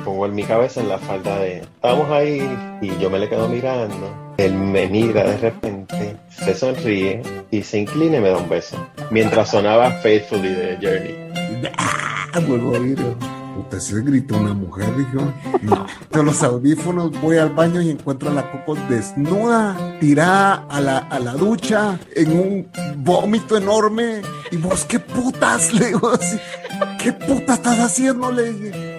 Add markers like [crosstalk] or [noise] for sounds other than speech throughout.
pongo en mi cabeza en la falda de estamos ahí y yo me le quedo mirando él me mira de repente se sonríe y se inclina y me da un beso mientras sonaba Faithfully de Journey ah, vuelvo a oír Puta, se gritó una mujer, dijo. No. Los audífonos voy al baño y encuentro a la Coco desnuda, tirada a la, a la ducha, en un vómito enorme. Y vos, ¿qué putas? [laughs] Le digo así. ¿Qué puta estás haciendo? Le dije.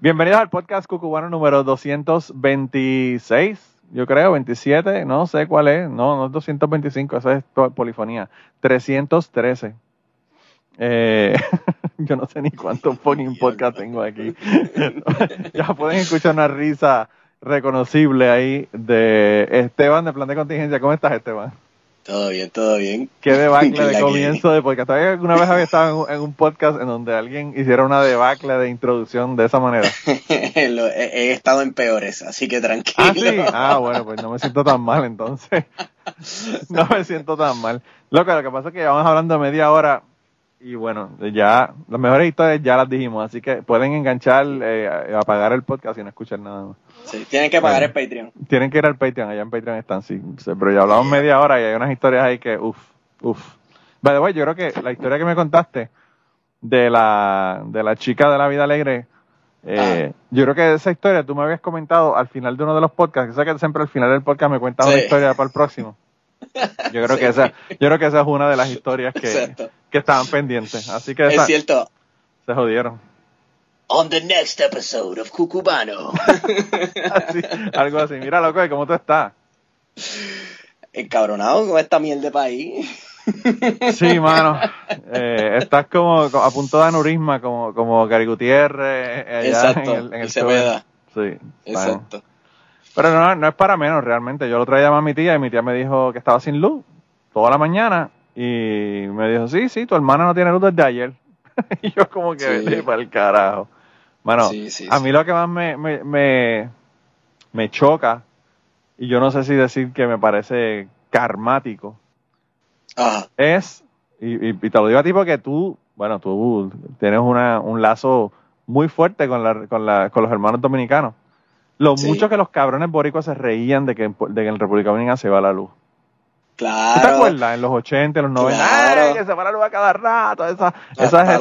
Bienvenidos al podcast cucubano número 226, yo creo, 27, no sé cuál es, no, no es 225, esa es polifonía, 313. Eh, [laughs] yo no sé ni cuántos fucking podcast tengo aquí. [laughs] ya pueden escuchar una risa reconocible ahí de Esteban de Plan de Contingencia. ¿Cómo estás, Esteban? Todo bien, todo bien. Qué debacle [laughs] de comienzo de podcast. ¿Todavía alguna vez había estado en un, podcast en donde alguien hiciera una debacle de introducción de esa manera? [laughs] he, estado en peores, así que tranquilo. Ah, sí. Ah, bueno, pues no me siento tan mal entonces. [laughs] no me siento tan mal. Loco, lo que pasa es que vamos hablando media hora y bueno, ya las mejores historias ya las dijimos, así que pueden enganchar, eh, apagar el podcast y no escuchar nada más. Sí, tienen que pagar el Patreon. Tienen que ir al Patreon, allá en Patreon están, sí. Pero ya hablamos media hora y hay unas historias ahí que, uff, uff. By the yo creo que la historia que me contaste de la, de la chica de la vida alegre, eh, ah. yo creo que esa historia tú me habías comentado al final de uno de los podcasts, que sé que siempre al final del podcast me cuentas una historia para el próximo. Yo creo [laughs] que esa, yo creo que esa es una de las historias que, que estaban pendientes. Así que es cierto. Se jodieron. On the next episode of Cucubano. [laughs] algo así. Mira, loco, ¿cómo tú estás? Encabronado con esta miel de país. Sí, mano. Eh, estás como, a punto de aneurisma, como, como Gary Gutiérrez. Eh, Exacto, en el, en Sí. Exacto. Pero no, no es para menos realmente. Yo lo traía a mi tía y mi tía me dijo que estaba sin luz toda la mañana y me dijo, sí, sí, tu hermana no tiene luz desde ayer. [laughs] y yo como que sí. para el carajo. Bueno, a mí lo que más me, me, me, choca, y yo no sé si decir que me parece karmático, es, y, y, te lo digo a ti porque tú, bueno, tú tienes una, un lazo muy fuerte con, la, con, la, con los hermanos dominicanos. Lo mucho que los cabrones boricos se reían de que, de que en República Dominicana se va la luz. Claro. ¿Te acuerdas? En los 80, en los 90, claro. que se luz a cada rato. Esa, esas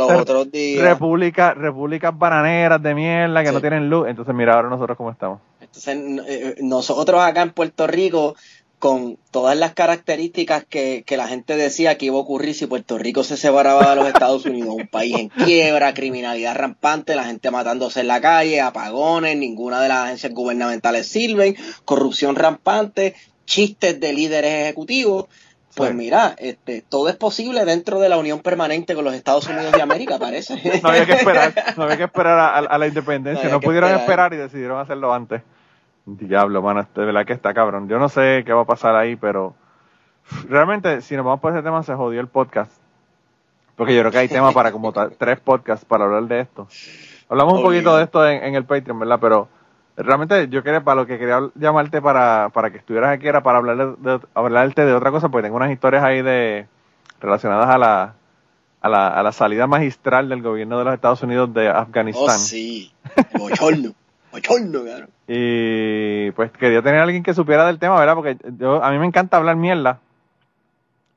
repúblicas, repúblicas bananeras de mierda que no tienen luz. Entonces, mira ahora nosotros cómo estamos. Entonces, eh, eh, nosotros acá en Puerto Rico con todas las características que, que, la gente decía que iba a ocurrir si Puerto Rico se separaba de los Estados Unidos, un país en quiebra, criminalidad rampante, la gente matándose en la calle, apagones, ninguna de las agencias gubernamentales sirven, corrupción rampante, chistes de líderes ejecutivos. Pues mira, este, todo es posible dentro de la unión permanente con los Estados Unidos de América, parece. [laughs] No había que esperar, no había que esperar a, la independencia, no, pudieron esperar y decidieron hacerlo antes. Diablo, mano, de verdad que está cabrón. Yo no sé qué va a pasar ahí, pero realmente, si nos vamos por ese tema, se jodió el podcast. Porque yo creo que hay tema para como tres podcasts para hablar de esto. Hablamos un poquito de esto en, el Patreon, ¿verdad? Pero realmente yo quería, para lo que quería llamarte para, para que estuvieras aquí era para hablar de, hablarte de otra cosa, porque tengo unas historias ahí de relacionadas a la, a la, a la salida magistral del gobierno de los Estados Unidos de Afganistán. Oh, sí, [laughs] y pues quería tener a alguien que supiera del tema, ¿verdad? Porque yo, a mí me encanta hablar mierda,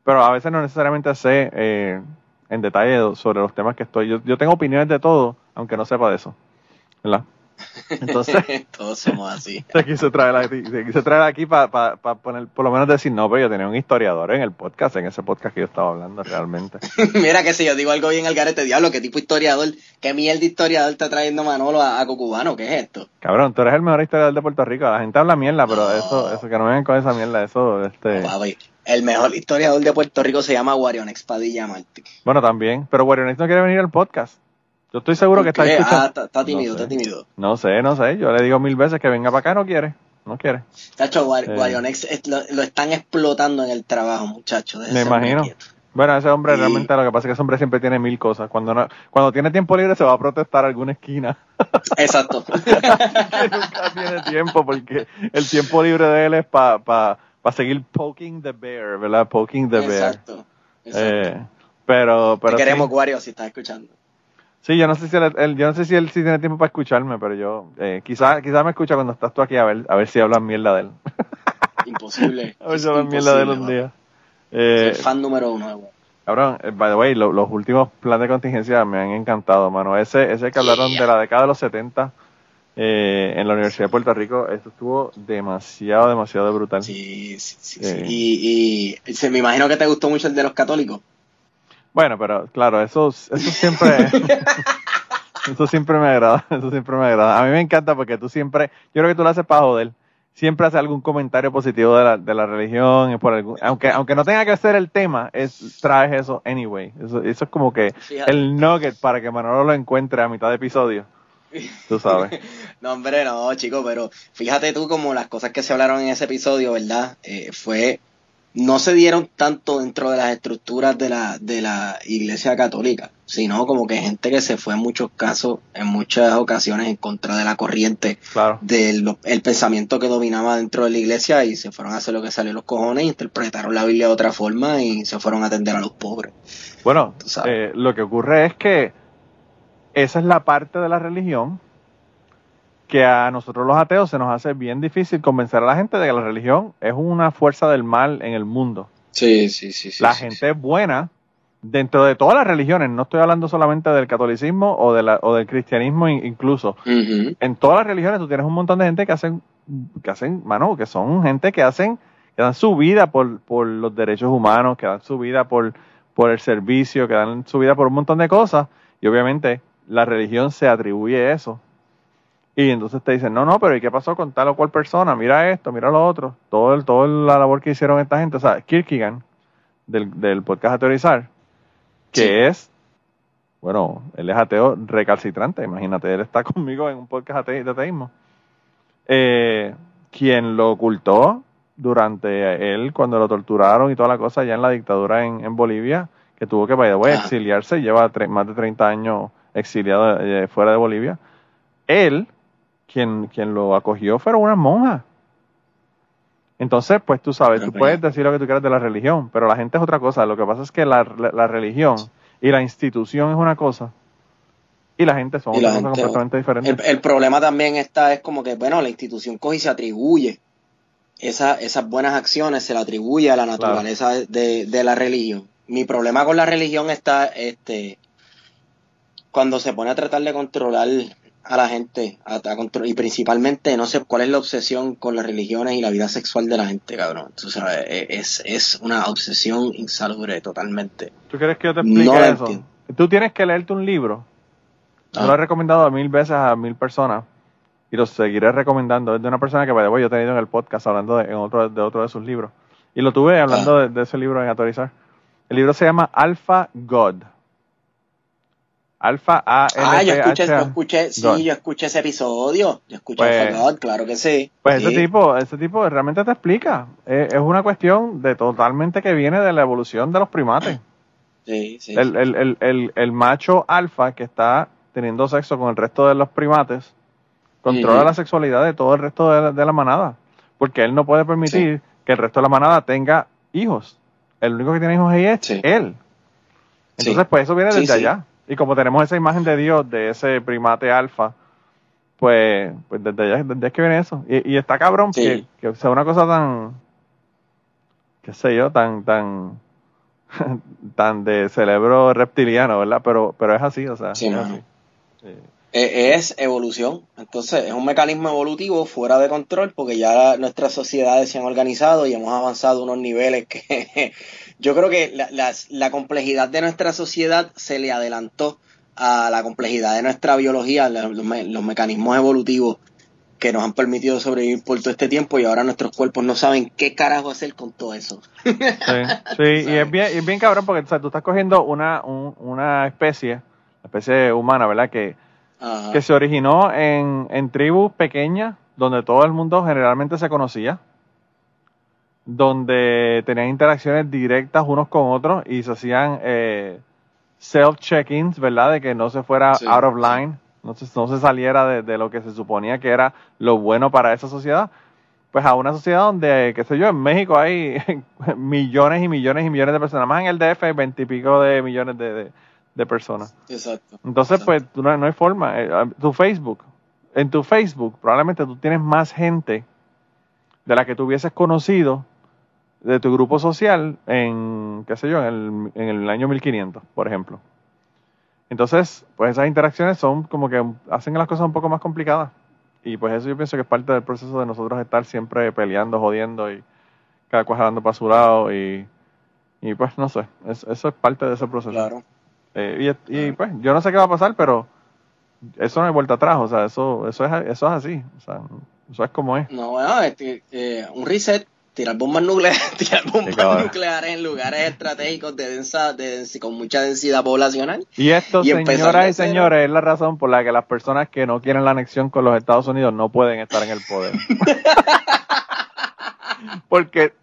pero a veces no necesariamente sé eh, en detalle sobre los temas que estoy. Yo, yo tengo opiniones de todo, aunque no sepa de eso, ¿verdad? Entonces, [laughs] todos somos así. Se quiso traer aquí, se traer aquí para poner, por lo menos decir, no, pero yo tenía un historiador en el podcast, en ese podcast que yo estaba hablando realmente. [laughs] Mira que si yo digo algo bien al garete, diablo, qué tipo historiador, qué miel de historiador está trayendo Manolo a, a Cucubano, ¿qué es esto? Cabrón, tú eres el mejor historiador de Puerto Rico, la gente habla mierda, pero eso, eso que no vengan con esa mierda, eso, este... el mejor historiador de Puerto Rico se llama Guarionex Padilla Martí. Bueno, también, pero Guarionex no quiere venir al podcast. Yo estoy seguro que está escuchando. Ah, está, tímido, está tímido. No sé, no sé. Yo le digo mil veces que venga para acá, no quiere. No quiere. Tacho, Guarionex lo, están explotando en el trabajo, muchachos. Me imagino. Bueno, ese hombre realmente lo que pasa es que ese hombre siempre tiene mil cosas. Cuando no, cuando tiene tiempo libre se va a protestar a alguna esquina. [laughs] Exacto. [laughs] nunca tiene tiempo porque el tiempo libre de él es para pa, pa seguir poking the bear, ¿verdad? Poking the bear. Exacto. Eh, pero, pero Te queremos, Wario, si estás escuchando. Sí, yo no sé si él, yo no sé si él sí tiene tiempo para escucharme, pero yo eh, quizás quizá me escucha cuando estás tú aquí a ver a ver si hablas mierda de él. [laughs] Imposible. [laughs] a ver si hablas mierda de él un día. Eh, fan número uno. Cabrón, eh, by the way, los últimos planes de contingencia me han encantado, mano. Ese, ese que hablaron de la década de los 70 eh, en la Universidad de Puerto Rico, esto estuvo demasiado, demasiado brutal. Sí, sí, sí. Eh. Y, y se, me imagino que te gustó mucho el de los católicos. Bueno, pero claro, eso, eso siempre... [laughs] eso siempre me agrada, eso siempre me agrada. A mí me encanta porque tú siempre, yo creo que tú lo haces para joder siempre hace algún comentario positivo de la, de la religión, por algún, aunque, aunque no tenga que ser el tema, es, traes eso anyway. Eso, eso es como que el nugget para que Manolo lo encuentre a mitad de episodio. Tú sabes. [laughs] no, hombre, no, chico, pero fíjate tú como las cosas que se hablaron en ese episodio, ¿verdad? Eh, fue no se dieron tanto dentro de las estructuras de la, de la iglesia católica, sino como que gente que se fue en muchos casos, en muchas ocasiones, en contra de la corriente del el pensamiento que dominaba dentro de la iglesia y se fueron a hacer lo que salió los cojones, interpretaron la Biblia de otra forma y se fueron a atender a los pobres. Bueno, eh, lo que ocurre es que esa es la parte de la religión que a nosotros los ateos se nos hace bien difícil convencer a la gente de que la religión es una fuerza del mal en el mundo. Sí, sí, sí. la gente es buena dentro de todas las religiones, no estoy hablando solamente del catolicismo o, de la, o del cristianismo incluso. En todas las religiones tú tienes un montón de gente que hacen, que hacen, mano, que son gente que hacen, que dan su vida por, por los derechos humanos, que dan su vida por, por el servicio, que dan su vida por un montón de cosas. Y obviamente la religión se atribuye eso y entonces te dicen, no, no, pero ¿y qué pasó con tal o cual persona? Mira esto, mira lo otro. Todo el, toda la labor que hicieron esta gente. O sea, Kierkegaard, del, del podcast Ateorizar, que es, bueno, él es ateo recalcitrante. Imagínate, él está [laughs] conmigo en un podcast de ateísmo. Eh, quien lo ocultó durante él, cuando lo torturaron y toda la cosa, ya en la dictadura en, en Bolivia, que tuvo que, by the exiliarse, lleva más de 30 años exiliado eh, fuera de Bolivia. Él quien, quien lo acogió fueron unas monjas. Entonces, pues tú sabes, tú puedes decir lo que tú quieras de la religión, pero la gente es otra cosa. Lo que pasa es que la, religión y la institución es una cosa y la gente son otra cosa completamente diferente. El, problema también está, es como que, bueno, la institución coge y se atribuye esa, esas buenas acciones, se le atribuye a la naturaleza de, de, la religión. Mi problema con la religión está este cuando se pone a tratar de controlar a la gente a, y principalmente no sé cuál es la obsesión con las religiones y la vida sexual de la gente, cabrón. Entonces, e, es, es una obsesión insalubre totalmente. ¿Tú quieres que yo te explique eso? Tú tienes que leerte un libro. Yo lo he ah. recomendado mil veces a mil personas y lo seguiré recomendando. Es de una persona que, yo he tenido en el podcast hablando de, en otro, de otro de sus libros. Y lo tuve hablando ah. de, de, ese libro en Autorizar. El libro se llama Alpha God. Alfa A Ah, yo escuché, yo escuché, sí, yo escuché ese episodio. Yo escuché pues, God, claro que sí. Pues ese tipo, ese tipo realmente te explica. Es, una cuestión de totalmente que viene de la evolución de los primates. Sí, sí. El, el, el, el macho alfa que está teniendo sexo con el resto de los primates controla la sexualidad de todo el resto de la, manada. Porque él no puede permitir que el resto de la manada tenga hijos. El único que tiene hijos ahí es él. Entonces, pues eso viene desde allá. Y como tenemos esa imagen de Dios, de ese primate alfa, pues, pues desde allá, desde es que viene eso. Y, está cabrón que, sea una cosa tan, qué sé yo, tan, tan, [laughs] tan de cerebro reptiliano, ¿verdad? Pero, pero es así, o sea. es, e, es evolución. Entonces, es un mecanismo evolutivo fuera de control porque ya nuestras sociedades se han organizado y hemos avanzado unos niveles que [laughs] yo creo que la, la, complejidad de nuestra sociedad se le adelantó a la complejidad de nuestra biología, los, mecanismos evolutivos que nos han permitido sobrevivir por todo este tiempo y ahora nuestros cuerpos no saben qué carajo hacer con todo eso. Sí, y es bien, es bien cabrón porque tú estás cogiendo una, una especie, especie humana, ¿verdad? Que, que se originó en, en tribus pequeñas donde todo el mundo generalmente se conocía donde tenían interacciones directas unos con otros y se hacían eh, self-check-ins, ¿verdad? De que no se fuera out of line, no se, no se saliera de, lo que se suponía que era lo bueno para esa sociedad. Pues a una sociedad donde, qué sé yo, en México hay [laughs] millones y millones y millones de personas, más en el DF hay veintipico de millones de, de personas. Exacto. Entonces, pues, no, no hay forma. Eh, tu Facebook, en tu Facebook, probablemente tú tienes más gente de la que tú hubieses conocido de tu grupo social en, qué sé yo, en el, en el año 1500, por ejemplo. Entonces, pues esas interacciones son como que hacen las cosas un poco más complicadas. Y pues eso yo pienso que es parte del proceso de nosotros estar siempre peleando, jodiendo y cada cual jalando para su lado y, y pues no sé, eso es parte de ese proceso. Claro. Eh, y, y, pues yo no sé qué va a pasar, pero eso no hay vuelta atrás, o sea, eso, eso, es, eso es así, o sea, eso es como es. No, bueno, este, eh, un reset, tirar bombas nucleares, [laughs] tirar bombas nucleares en lugares estratégicos de densa, de, con mucha densidad poblacional. Y esto, señoras y señores, es la razón por la que las personas que no quieren la anexión con los Estados Unidos no pueden estar en el poder. [laughs] [laughs] Porque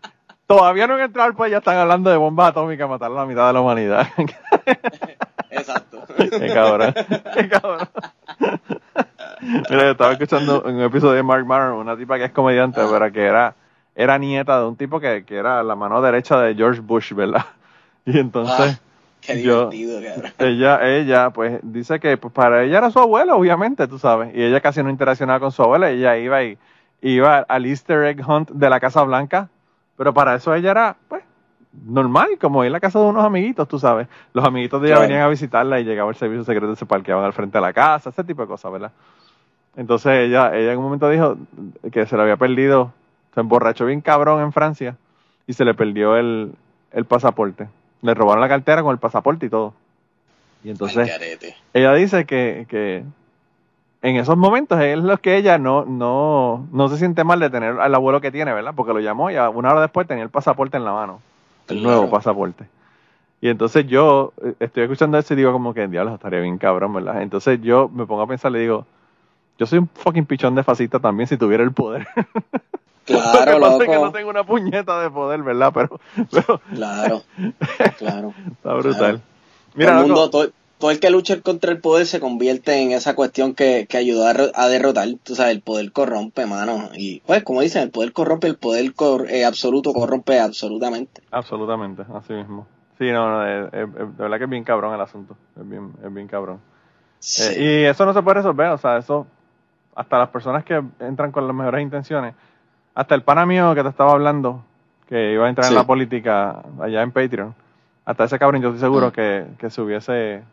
todavía no han entrado al país, ya están hablando de bombas atómicas, matar a la mitad de la humanidad. Exacto. Qué cabrón. Qué cabrón. Mira, yo estaba escuchando un episodio de Mark Maron, una tipa que es comediante, ah. pero que era, era nieta de un tipo que, que, era la mano derecha de George Bush, ¿verdad? Y entonces. Ah, qué divertido, ella, ella, pues, dice que pues, para ella era su abuela, obviamente, tú sabes. Y ella casi no interaccionaba con su abuela. Ella iba y iba al Easter egg hunt de la Casa Blanca. Pero para eso ella era, pues, normal, como ir a la casa de unos amiguitos, tú sabes. Los amiguitos de ella venían a visitarla y llegaba el servicio secreto y se parqueaban al frente de la casa, ese tipo de cosas, ¿verdad? Entonces ella, ella en un momento dijo que se le había perdido, se emborrachó bien cabrón en Francia y se le perdió el, el pasaporte. Le robaron la cartera con el pasaporte y todo. Y entonces ella dice que, que en esos momentos es lo que ella no, no, no se siente mal de tener al abuelo que tiene, ¿verdad? Porque lo llamó y una hora después tenía el pasaporte en la mano el nuevo pasaporte. Y entonces yo eh, estoy escuchando eso y digo como que, diablo, estaría bien cabrón, ¿verdad? Entonces yo me pongo a pensar, le digo, yo soy un fucking pichón de fascista también si tuviera el poder. Claro, [laughs] Lo que pasa que no tengo una puñeta de poder, ¿verdad? Pero, [laughs] claro, [laughs] claro. Está brutal. Mira, el mundo, todo el que lucha contra el poder se convierte en esa cuestión que, que ayuda a, derrotar. Tú sabes, el poder corrompe, mano. Y pues, como dicen, el poder corrompe, el poder eh, absoluto corrompe absolutamente. Absolutamente, así mismo. Sí, no, no, de verdad que es bien cabrón el asunto. Es bien, es bien cabrón. Eh, y eso no se puede resolver, o sea, eso, hasta las personas que entran con las mejores intenciones, hasta el pana mío que te estaba hablando, que iba a entrar en la política allá en Patreon, hasta ese cabrón yo estoy seguro mm. que, que se hubiese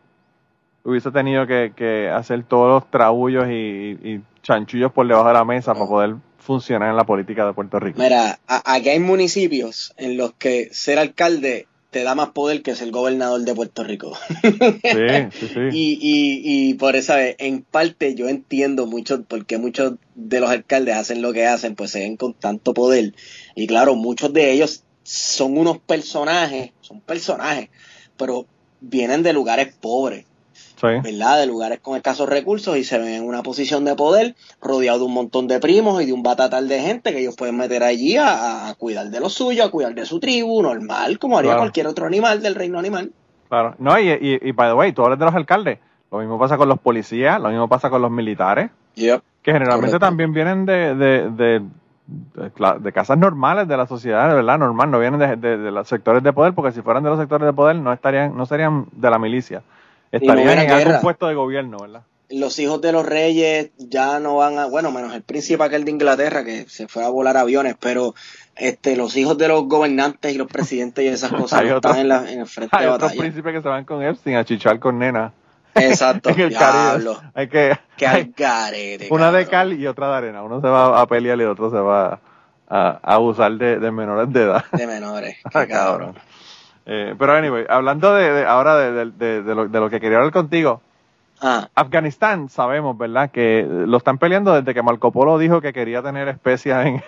hubiese tenido que, hacer todos los trabullos y, chanchullos por debajo de la mesa para poder funcionar en la política de Puerto Rico. Mira, aquí hay municipios en los que ser alcalde te da más poder que ser gobernador de Puerto Rico. Sí, sí, sí. [laughs] y, y, y por esa vez, en parte yo entiendo mucho porque muchos de los alcaldes hacen lo que hacen, pues se ven con tanto poder. Y claro, muchos de ellos son unos personajes, son personajes, pero vienen de lugares pobres. ¿Verdad? De lugares con escasos recursos y se ven en una posición de poder, rodeado de un montón de primos y de un batatal de gente que ellos pueden meter allí a, cuidar de lo suyo, a cuidar de su tribu, normal, como haría cualquier otro animal del reino animal. Claro, no, y, y, by the way, tú hablas de los alcaldes, lo mismo pasa con los policías, lo mismo pasa con los militares, que generalmente también vienen de, de, de de, casas normales de la sociedad, ¿verdad? Normal, no vienen de, de, los sectores de poder, porque si fueran de los sectores de poder no estarían, no serían de la milicia. Estarían en algún puesto de gobierno, ¿verdad? Los hijos de los reyes ya no van a, bueno, menos el príncipe aquel de Inglaterra que se fue a volar aviones, pero este los hijos de los gobernantes y los presidentes y esas [laughs] cosas están en, la, en el frente hay de batalla. Hay otros príncipes que se van con Epstein a chichar con nena. Exacto. [laughs] en el Caribe. Hay que, que Una de cal y otra de arena. Uno se va a pelear y el otro se va a, abusar de, de, menores de edad. De menores. [laughs] Ah, cabrón. Eh, pero anyway, hablando de, ahora de, de, lo, de lo que quería hablar contigo, ah. Afganistán sabemos, ¿verdad? Que lo están peleando desde que Marco Polo dijo que quería tener especias en...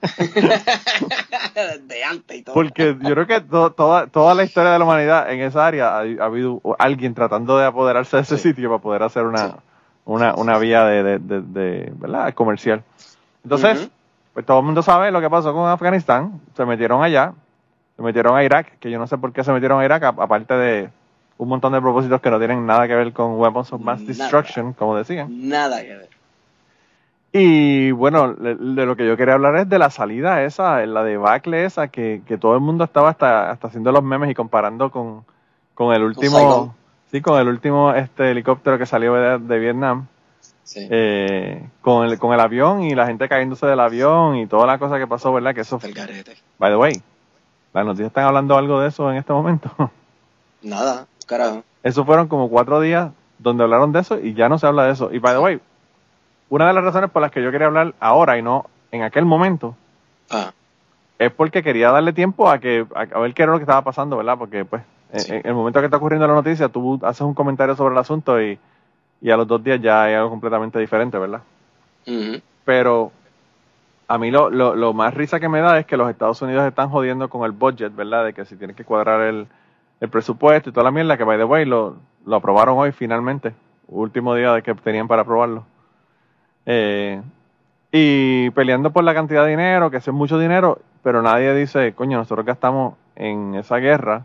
[laughs] de antes y todo. Porque yo creo que toda, toda la historia de la humanidad en esa área ha, habido alguien tratando de apoderarse de ese sitio para poder hacer una, una, una vía de, de, ¿verdad? comercial. Entonces, pues todo el mundo sabe lo que pasó con Afganistán. Se metieron allá, se metieron a Irak, que yo no sé por qué se metieron a Irak, aparte de un montón de propósitos que no tienen nada que ver con Weapons of Mass Destruction, como decían. Nada que ver. Y bueno, de, lo que yo quería hablar es de la salida esa, la debacle esa, que, que todo el mundo estaba hasta, hasta haciendo los memes y comparando con, con el último Sí, con el último este helicóptero que salió de, de Vietnam. Sí. eh, con, el, con el avión y la gente cayéndose del avión y toda la cosa que pasó, ¿verdad? Que eso, El garete. by the way, las noticias están hablando algo de eso en este momento. [laughs] Nada, carajo. Eso fueron como cuatro días donde hablaron de eso y ya no se habla de eso. Y by the way, una de las razones por las que yo quería hablar ahora y no en aquel momento Ah, es porque quería darle tiempo a que a, ver qué era lo que estaba pasando, ¿verdad? Porque pues en- Sí. en, el momento que está ocurriendo la noticia, tú haces un comentario sobre el asunto y, y a los dos días ya hay algo completamente diferente, ¿verdad? ujú. Pero a mí lo, lo, lo más risa que me da es que los Estados Unidos están jodiendo con el budget, ¿verdad? De que si tienen que cuadrar el, el presupuesto y toda la mierda, que by the way lo, lo aprobaron hoy finalmente, último día de que tenían para aprobarlo. Eh, y peleando por la cantidad de dinero, que es mucho dinero, pero nadie dice, coño, nosotros gastamos en esa guerra,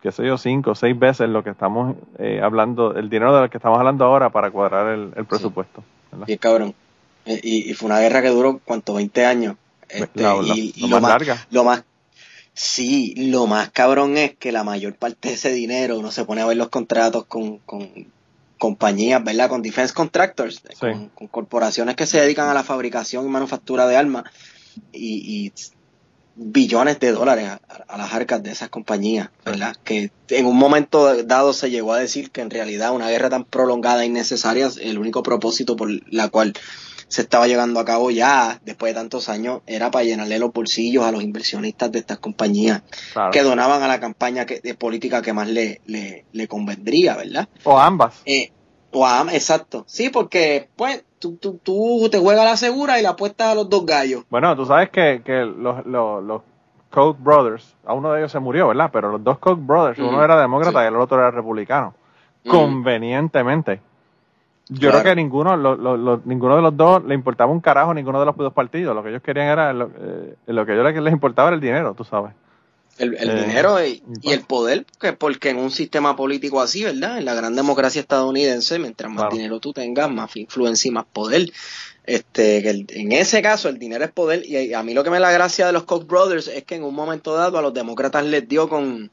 qué sé yo, cinco o seis veces lo que estamos eh, hablando, el dinero del que estamos hablando ahora para cuadrar el, el presupuesto. Bien cabrón. Eh, Y, y fue una guerra que duró, ¿cuánto? 20 años. Este, La- la- y, y lo lo más más, larga. lo más, sí, lo más cabrón es que la mayor parte de ese dinero uno se pone a ver los contratos con, con compañías, ¿verdad? Con defense contractors, con, con corporaciones que se dedican a la fabricación y manufactura de armas y, y billones de dólares a, a las arcas de esas compañías, ¿verdad? Que en un momento dado se llegó a decir que en realidad una guerra tan prolongada e innecesaria, el único propósito por la cual se estaba llevando a cabo ya después de tantos años era para llenarle los bolsillos a los inversionistas de estas compañías Claro. que donaban a la campaña que, de política que más le, le, le convendría, ¿verdad? O ambas. Eh, o a- exacto. Sí, porque pues tú, tú, tú te juegas la segura y la apuestas a los dos gallos. Bueno, tú sabes que, que los, los, los Koch brothers, a uno de ellos se murió, ¿verdad? Pero los dos Koch brothers, uno era demócrata sí. y el otro era republicano. Convenientemente. Yo Claro. creo que ninguno, lo- lo- lo- ninguno de los dos le importaba un carajo ninguno de los dos partidos. Lo que ellos querían era, lo, eh, lo que a ellos les importaba era el dinero, tú sabes. El, el Eh, dinero y, y el poder, que porque en un sistema político así, ¿verdad? En la gran democracia estadounidense, mientras más Claro. dinero tú tengas, más influencia y más poder. Este, que el- en ese caso el dinero es poder y a mí lo que me da la gracia de los Koch brothers es que en un momento dado a los demócratas les dio con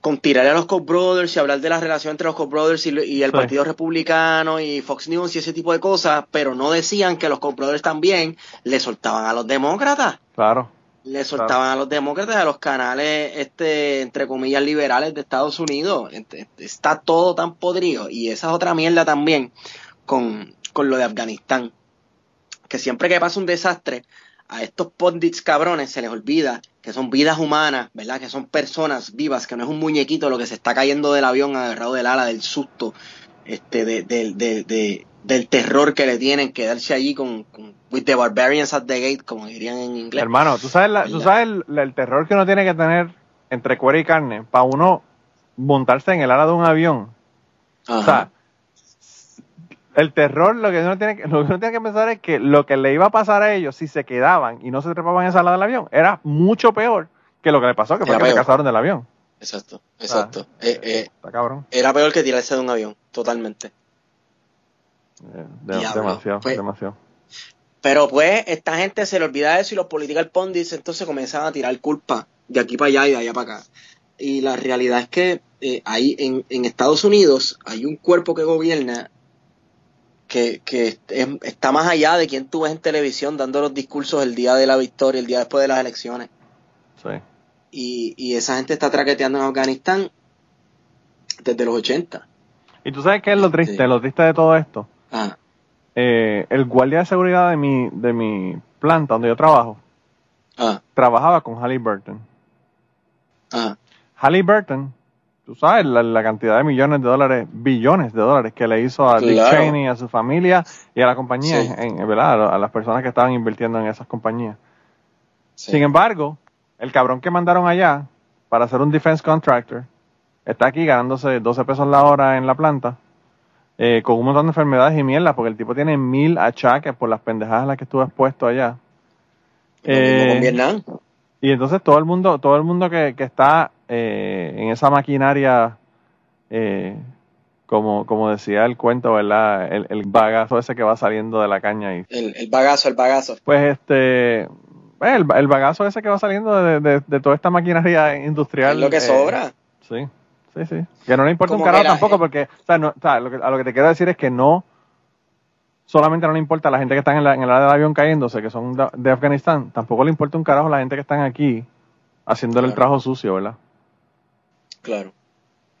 con tirar a los Koch brothers y hablar de la relación entre los Koch brothers y, y el Sí. Partido Republicano y Fox News y ese tipo de cosas, pero no decían que los Koch brothers también le soltaban a los demócratas Claro. le soltaban a los demócratas a los canales este entre comillas liberales de Estados Unidos Ent- está todo tan podrido y esa es otra mierda también con, con lo de Afganistán que siempre que pasa un desastre a estos pundits cabrones se les olvida que son vidas humanas, ¿verdad? Que son personas vivas, que no es un muñequito lo que se está cayendo del avión agarrado del ala, del susto, este, de, de- de- de- del terror que le tienen quedarse allí con, con with the barbarians at the gate, como dirían en inglés. Hermano, tú sabes, la- tú sabes el, el terror que uno tiene que tener entre cuero y carne para uno montarse en el ala de un avión. Ajá. O sea, el terror, lo que, uno tiene que, lo que uno tiene que pensar es que lo que le iba a pasar a ellos si se quedaban y no se trepaban en esa ala del avión era mucho peor que lo que le pasó, que fue Era que se casaron del avión. Exacto, exacto. Eh, eh, Está cabrón. era peor que tirarse de un avión, totalmente. Eh, de- Diablo, demasiado, pues- demasiado. Pero pues esta gente se le olvida eso y los political pundits entonces comienzan a tirar culpa de aquí para allá y de allá para acá. Y la realidad es que eh, ahí en, en Estados Unidos hay un cuerpo que gobierna que, que es- está más allá de quien tú ves en televisión dando los discursos el día de la victoria, el día después de las elecciones. Sí. Y, y esa gente está traqueteando en Afganistán desde los 80. Y tú sabes qué es lo triste, Sí. lo triste de todo esto. Ah, Eh, el guardia de seguridad de mi, de mi planta donde yo trabajo, ah, trabajaba con Halliburton. ah. Halliburton, tú sabes la, la cantidad de millones de dólares, billones de dólares que le hizo a Dick. Cheney, a su familia y a la compañía, Sí. en, ¿verdad? A las personas que estaban invirtiendo en esas compañías. sí. Sin embargo, el cabrón que mandaron allá para hacer un defense contractor está aquí ganándose 12 pesos la hora en la planta eh, con un montón de enfermedades y mierda porque el tipo tiene mil achaques por las pendejadas a las que estuvo expuesto allá. Eh, con Vietnam. y entonces todo el mundo, todo el mundo que, que está eh, en esa maquinaria, eh, como, como decía el cuento, ¿verdad? El, el bagazo ese que va saliendo de la caña y El, el bagazo, el bagazo. pues este pues, el, el bagazo ese que va saliendo de, de- de toda esta maquinaria industrial. Es lo que eh, sobra. Sí, Sí, sí. Que no le importa un carajo la- tampoco, porque, o sea, no, o sea, lo que, a lo que te quiero decir es que no solamente no le importa a la gente que está en, la, en el área del avión cayéndose, que son de, de Afganistán, tampoco le importa un carajo a la gente que están aquí haciéndole el trabajo sucio, ¿verdad? Claro.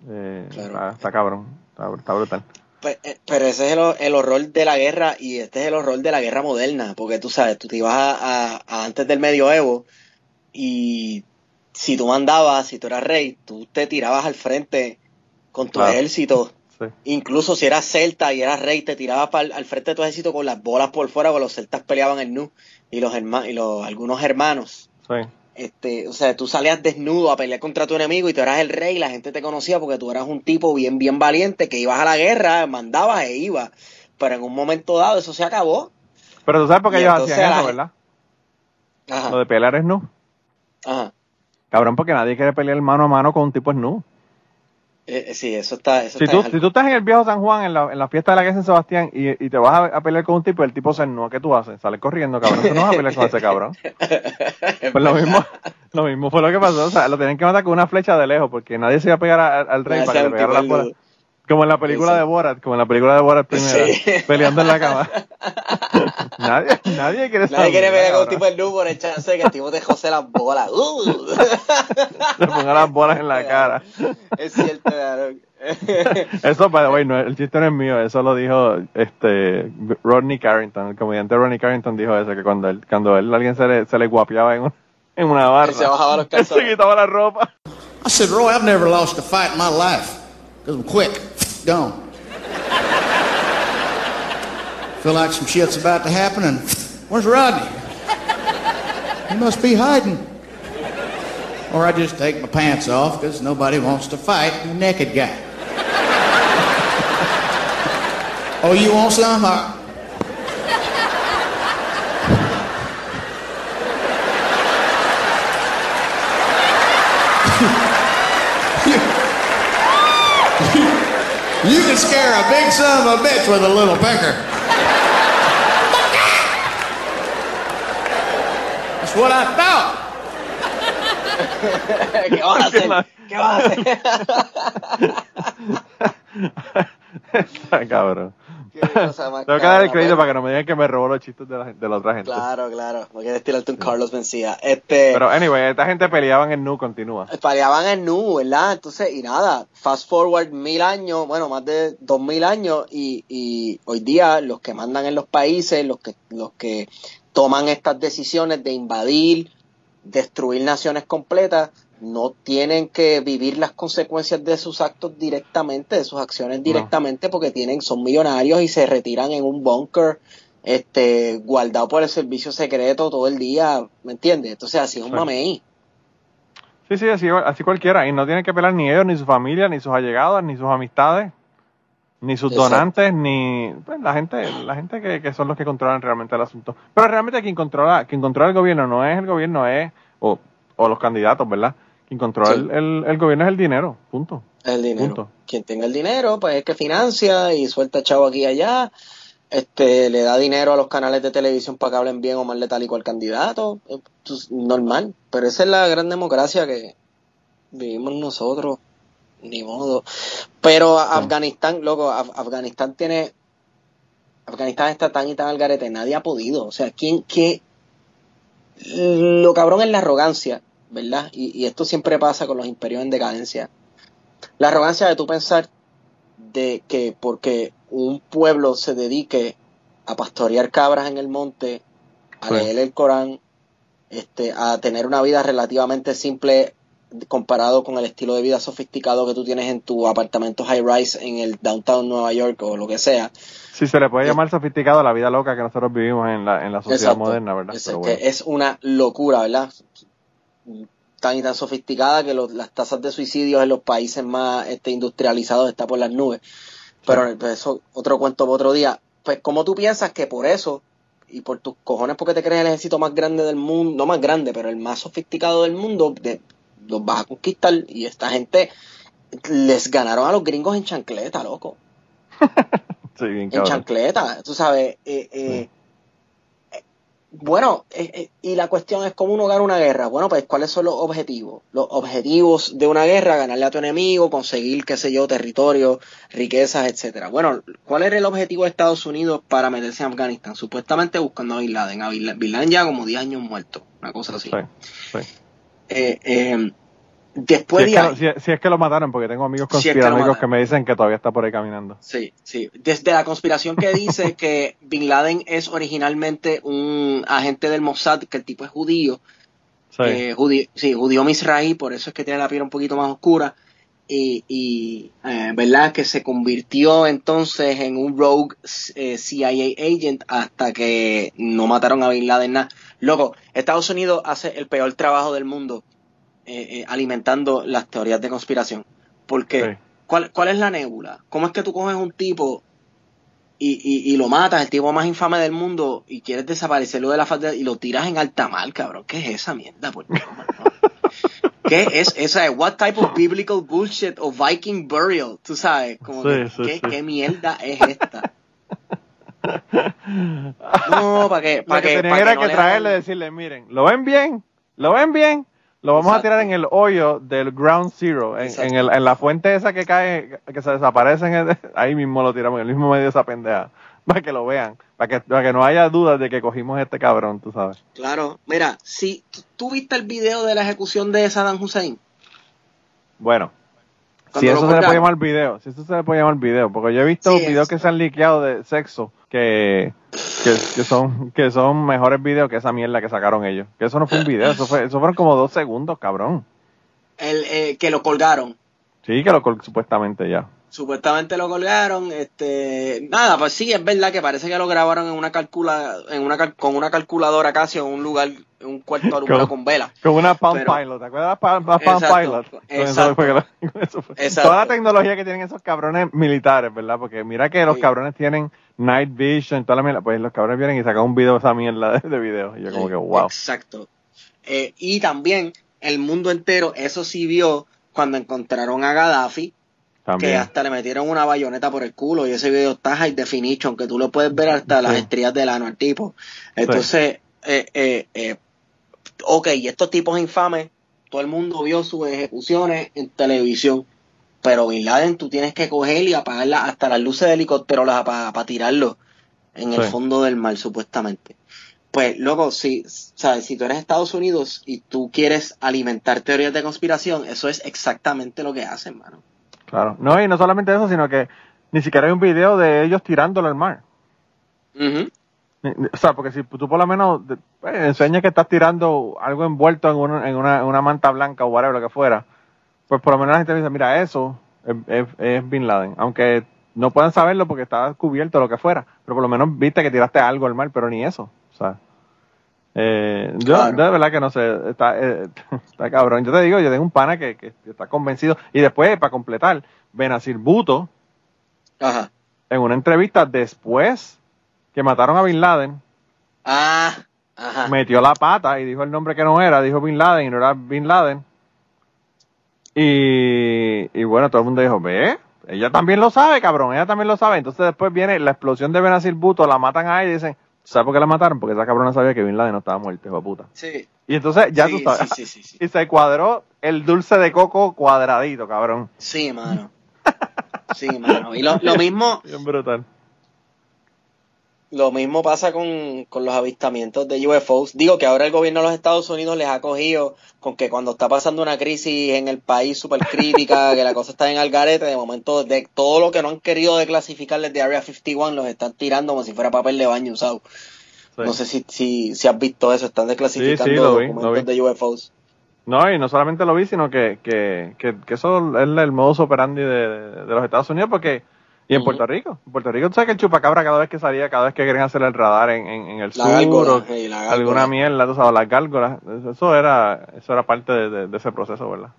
Eh, Claro. está, está cabrón, está, está brutal. Pe- eh, Pero ese es el, el horror de la guerra y este es el horror de la guerra moderna, porque tú sabes, tú te ibas a, a- a antes del medioevo y si tú mandabas, si tú eras rey, tú te tirabas al frente con tu Claro. ejército. Sí. Incluso si eras celta y eras rey, te tirabas al frente de tu ejército con las bolas por fuera, porque los celtas peleaban en nu y los herma- y los algunos hermanos. Sí. Este, o sea, tú salías desnudo a pelear contra tu enemigo y tú eras el rey y la gente te conocía porque tú eras un tipo bien, bien valiente que ibas a la guerra, mandabas e ibas. Pero en un momento dado eso se acabó. Pero tú sabes por qué Y ellos hacían eso, gente- ¿verdad? Lo Ajá, de pelear es nu. ajá. Cabrón, porque nadie quiere pelear mano a mano con un tipo es nu. Eh, eh, sí, eso está. Eso Si está tú, en si tú estás en el viejo San Juan, en la, en la fiesta de la que es Sebastián, y, y te vas a, a pelear con un tipo y el tipo se no, ¿qué tú haces? Sales corriendo, cabrón. Tú no vas a pelear con ese cabrón. [laughs] Pues lo mismo, lo mismo fue lo que pasó. O sea, lo tenían que matar con una flecha de lejos, porque nadie se iba a pegar a- al rey para que le pegara bolas. nudo. Como en la película de Borat, como en la película de Borat primera, Sí. peleando en la cama. [laughs] nadie, nadie quiere Nadie quiere pelear con un cabrón. tipo de nu por el chance de que el tipo te jose las bolas. [laughs] Uh. Le ponga las bolas en la cara. es cierto, cabrón. [laughs] Eso, the way, no, el chiste no es mío, eso lo dijo este Rodney Carrington, el comediante Rodney Carrington dijo eso, que cuando él, cuando él alguien se le, se le guapeaba en, un- en una barra, se bajaba los [laughs] él se calzones. quitaba la ropa. I said, Roy, I've never lost a fight in my life. Because I'm quick. Gone. Feel like some shit's about to happen, and where's Rodney? He must be hiding. Or I just take my pants off because nobody wants to fight a naked guy. oh, you want some? Uh, [laughs] You can scare a big son of a bitch with a little pecker. That's what I thought. ¿Qué vas a hacer? ¿Qué vas a hacer? Está [laughs] cabrón. Tengo que dar el crédito para que no me digan que me robó los chistes de la, de la otra gente. Claro, claro. No quieres tirarte un Carlos Mencía. Este, Pero anyway, esta gente peleaba en el nu, continúa. peleaban en nu, ¿verdad? Entonces, y nada, fast forward mil años, bueno, más de dos mil años, y, y hoy día los que mandan en los países, los que, los que toman estas decisiones de invadir, destruir naciones completas, no tienen que vivir las consecuencias de sus actos directamente, de sus acciones directamente, porque tienen, son millonarios y se retiran en un bunker, este, guardado por el servicio secreto todo el día, ¿me entiendes? Entonces así es un Sí. mamey. Sí, sí, así, así cualquiera. Y no tienen que pelear ni ellos, ni su familia, ni sus allegados, ni sus amistades, ni sus Exacto. donantes, ni pues, la gente, la gente que, que son los que controlan realmente el asunto. Pero realmente quien controla, quien controla el gobierno no es el gobierno, es, o, o los candidatos, ¿verdad? Quien controla Sí. el, el, el gobierno es el dinero, punto. El dinero. Punto. Quien tenga el dinero, pues es que financia y suelta chavo aquí y allá. Este, le da dinero a los canales de televisión para que hablen bien o mal de tal y cual candidato. Normal. Pero esa es la gran democracia que vivimos nosotros. Ni modo. Pero Afganistán, loco, Af- Afganistán tiene. Afganistán está tan y tan al garete. Nadie ha podido. O sea, ¿quién, qué? Lo cabrón es la arrogancia, ¿verdad? Y, y esto siempre pasa con los imperios en decadencia la arrogancia de tú pensar de que porque un pueblo se dedique a pastorear cabras en el monte, a Sí. leer el Corán, este, a tener una vida relativamente simple comparado con el estilo de vida sofisticado que tú tienes en tu apartamento high rise en el downtown Nueva York o lo que sea. Si se le puede llamar sofisticado a la vida loca que nosotros vivimos en la, en la sociedad Exacto. moderna, ¿verdad? Es, Pero que bueno. es una locura, ¿verdad? Tan y tan sofisticada que los- las tasas de suicidios en los países más este, industrializados están por las nubes. Pero pues, eso, otro cuento para otro día. Pues, ¿cómo tú piensas que por eso, y por tus cojones porque te crees el ejército más grande del mundo, no más grande, pero el más sofisticado del mundo, de- los vas a conquistar? Y esta gente les ganaron a los gringos en chancleta, loco [laughs] Sí, bien en chancleta, tú sabes, eh, eh, Bueno, eh, eh, y la cuestión es cómo uno gana una guerra. Bueno, pues cuáles son los objetivos. Los objetivos de una guerra, ganarle a tu enemigo, conseguir, qué sé yo, territorio, riquezas, etcétera. Bueno, ¿cuál era el objetivo de Estados Unidos para meterse en Afganistán? Supuestamente buscando a Bin Laden. A Bin Laden ya como 10 años muerto, una cosa así. Sí, sí. Eh, eh, después si, de es ahí- que, si- si es que lo mataron, porque tengo amigos Si es que conspiranoicos que, me dicen que todavía está por ahí caminando. Sí, sí. Desde la conspiración que dice [laughs] que Bin Laden es originalmente un agente del Mossad, que el tipo es judío, Sí. eh, judío, sí, judío misraí, por eso es que tiene la piel un poquito más oscura. Y, y, eh, ¿verdad? Que se convirtió entonces en un rogue eh, CIA agent hasta que no mataron a Bin Laden. nada. Loco, Estados Unidos hace el peor trabajo del mundo eh, eh, alimentando las teorías de conspiración. Porque, Sí. ¿cuál, ¿cuál es la nébula? ¿Cómo es que tú coges un tipo y, y, y lo matas, el tipo más infame del mundo, y quieres desaparecerlo de la faz de- y lo tiras en alta mar, cabrón? ¿Qué es esa mierda? por Dios? [laughs] ¿Qué es esa? What type of biblical bullshit o Viking burial? Tú sabes, como Sí, que, sí, ¿qué, sí. qué mierda es esta? [laughs] No, [laughs] para que, Lo para que que, tenían para era no que le traerle y decirle, miren, ¿lo ven bien? ¿Lo ven bien? Lo vamos a tirar en el hoyo del ground zero, en, el- en la fuente esa que cae, que se desaparece, en el- [laughs] ahí mismo lo tiramos, en el mismo medio de esa pendeja, [laughs] para que lo vean, para que, para que no haya dudas de que cogimos este cabrón, tú sabes. Claro, mira, si tú viste el video de la ejecución de Saddam Hussein, Bueno, Cuando si eso se le colgaron. puede llamar video, si eso se le puede llamar video, porque yo he visto Sí, videos es. que se han liqueado de sexo que, que, que son que son mejores videos que esa mierda que sacaron ellos. Que eso no fue un video, eso fue, eso fueron como dos segundos, cabrón. el, eh, que lo colgaron. Sí, que lo col- supuestamente ya. Supuestamente lo colgaron, este, nada, pues sí, es verdad que parece que lo grabaron en una calcula, en una cal- con una calculadora casi en un lugar, en un cuarto alumbrado Con- con vela. Con una Palm Pero- Pilot, ¿te acuerdas de la Palm, Exacto, Pilot? Eso exacto. fue eso fue. Exacto. Toda la tecnología que tienen esos cabrones militares, ¿verdad? Porque mira que los Sí. cabrones tienen Night Vision, toda la mierda. Pues los cabrones vienen y sacan un video de esa mierda de, de video. Y yo como que, wow. Exacto. Eh, y también el mundo entero, eso sí vio cuando encontraron a Gaddafi, que hasta le metieron una bayoneta por el culo y ese video está high definition, que tú lo puedes ver hasta las Sí. estrías del ano al tipo. Entonces, eh, eh, eh, ok, y estos tipos infames, todo el mundo vio sus ejecuciones en televisión, pero Bin Laden tú tienes que coger y apagarla hasta las luces de helicóptero para tirarlo en el Sí. fondo del mar, supuestamente. Pues, loco, si, sabes, si tú eres Estados Unidos y tú quieres alimentar teorías de conspiración, eso es exactamente lo que hacen, mano. Claro. No, y no solamente eso, sino que ni siquiera hay un video de ellos tirándolo al mar. O sea, porque si tú por lo menos pues, enseñas que estás tirando algo envuelto en una, en una, una manta blanca o whatever, lo que fuera, pues por lo menos la gente dice, mira, eso es, es- es Bin Laden. Aunque no puedan saberlo porque está cubierto lo que fuera, pero por lo menos viste que tiraste algo al mar, pero ni eso. O sea, eh, yo Claro. de verdad que no sé, está, eh, [laughs] está cabrón. Yo te digo, yo tengo un pana que, que está convencido. Y después, para completar, Benazir Ajá. en una entrevista después que mataron a Bin Laden, Ah, ajá. metió la pata y dijo el nombre que no era, dijo Bin Laden y no era Bin Laden. Y, y bueno, todo el mundo dijo, ve, ella también lo sabe, cabrón, ella también lo sabe. Entonces después viene la explosión de Benazir Bhutto, la matan a ella y dicen, ¿sabes por qué la mataron? Porque esa cabrona sabía que Bin Laden no estaba muerto, hijo de puta. Sí. Y entonces ya sí, tú sabes. Sí, sí, sí, sí. [laughs] Y se cuadró el dulce de coco cuadradito, cabrón. Sí, mano. Sí, mano. Y lo, lo mismo, [laughs] Bien brutal. Lo mismo pasa con, con los avistamientos de UFOs. Digo que ahora el gobierno de los Estados Unidos les ha cogido con que cuando está pasando una crisis en el país súper crítica, [laughs] que la cosa está en algarete, de momento de todo lo que no han querido declasificar desde Area 51 los están tirando como si fuera papel de baño usado. Sí. No sé si, si, si has visto eso, están declasificando Sí, sí, lo vi, documentos lo vi. de UFOs. No, y no solamente lo vi, sino que, que, que, que eso es el modus operandi de, de los Estados Unidos, porque, y en. Puerto Rico, en Puerto Rico, tú sabes que el chupacabra cada vez que salía, cada vez que querían hacer el radar en, en, en el La sur, o hey, la gárgola. alguna mierda, tú sabes, las gárgolas, eso era, eso era parte de, de- de ese proceso, ¿verdad?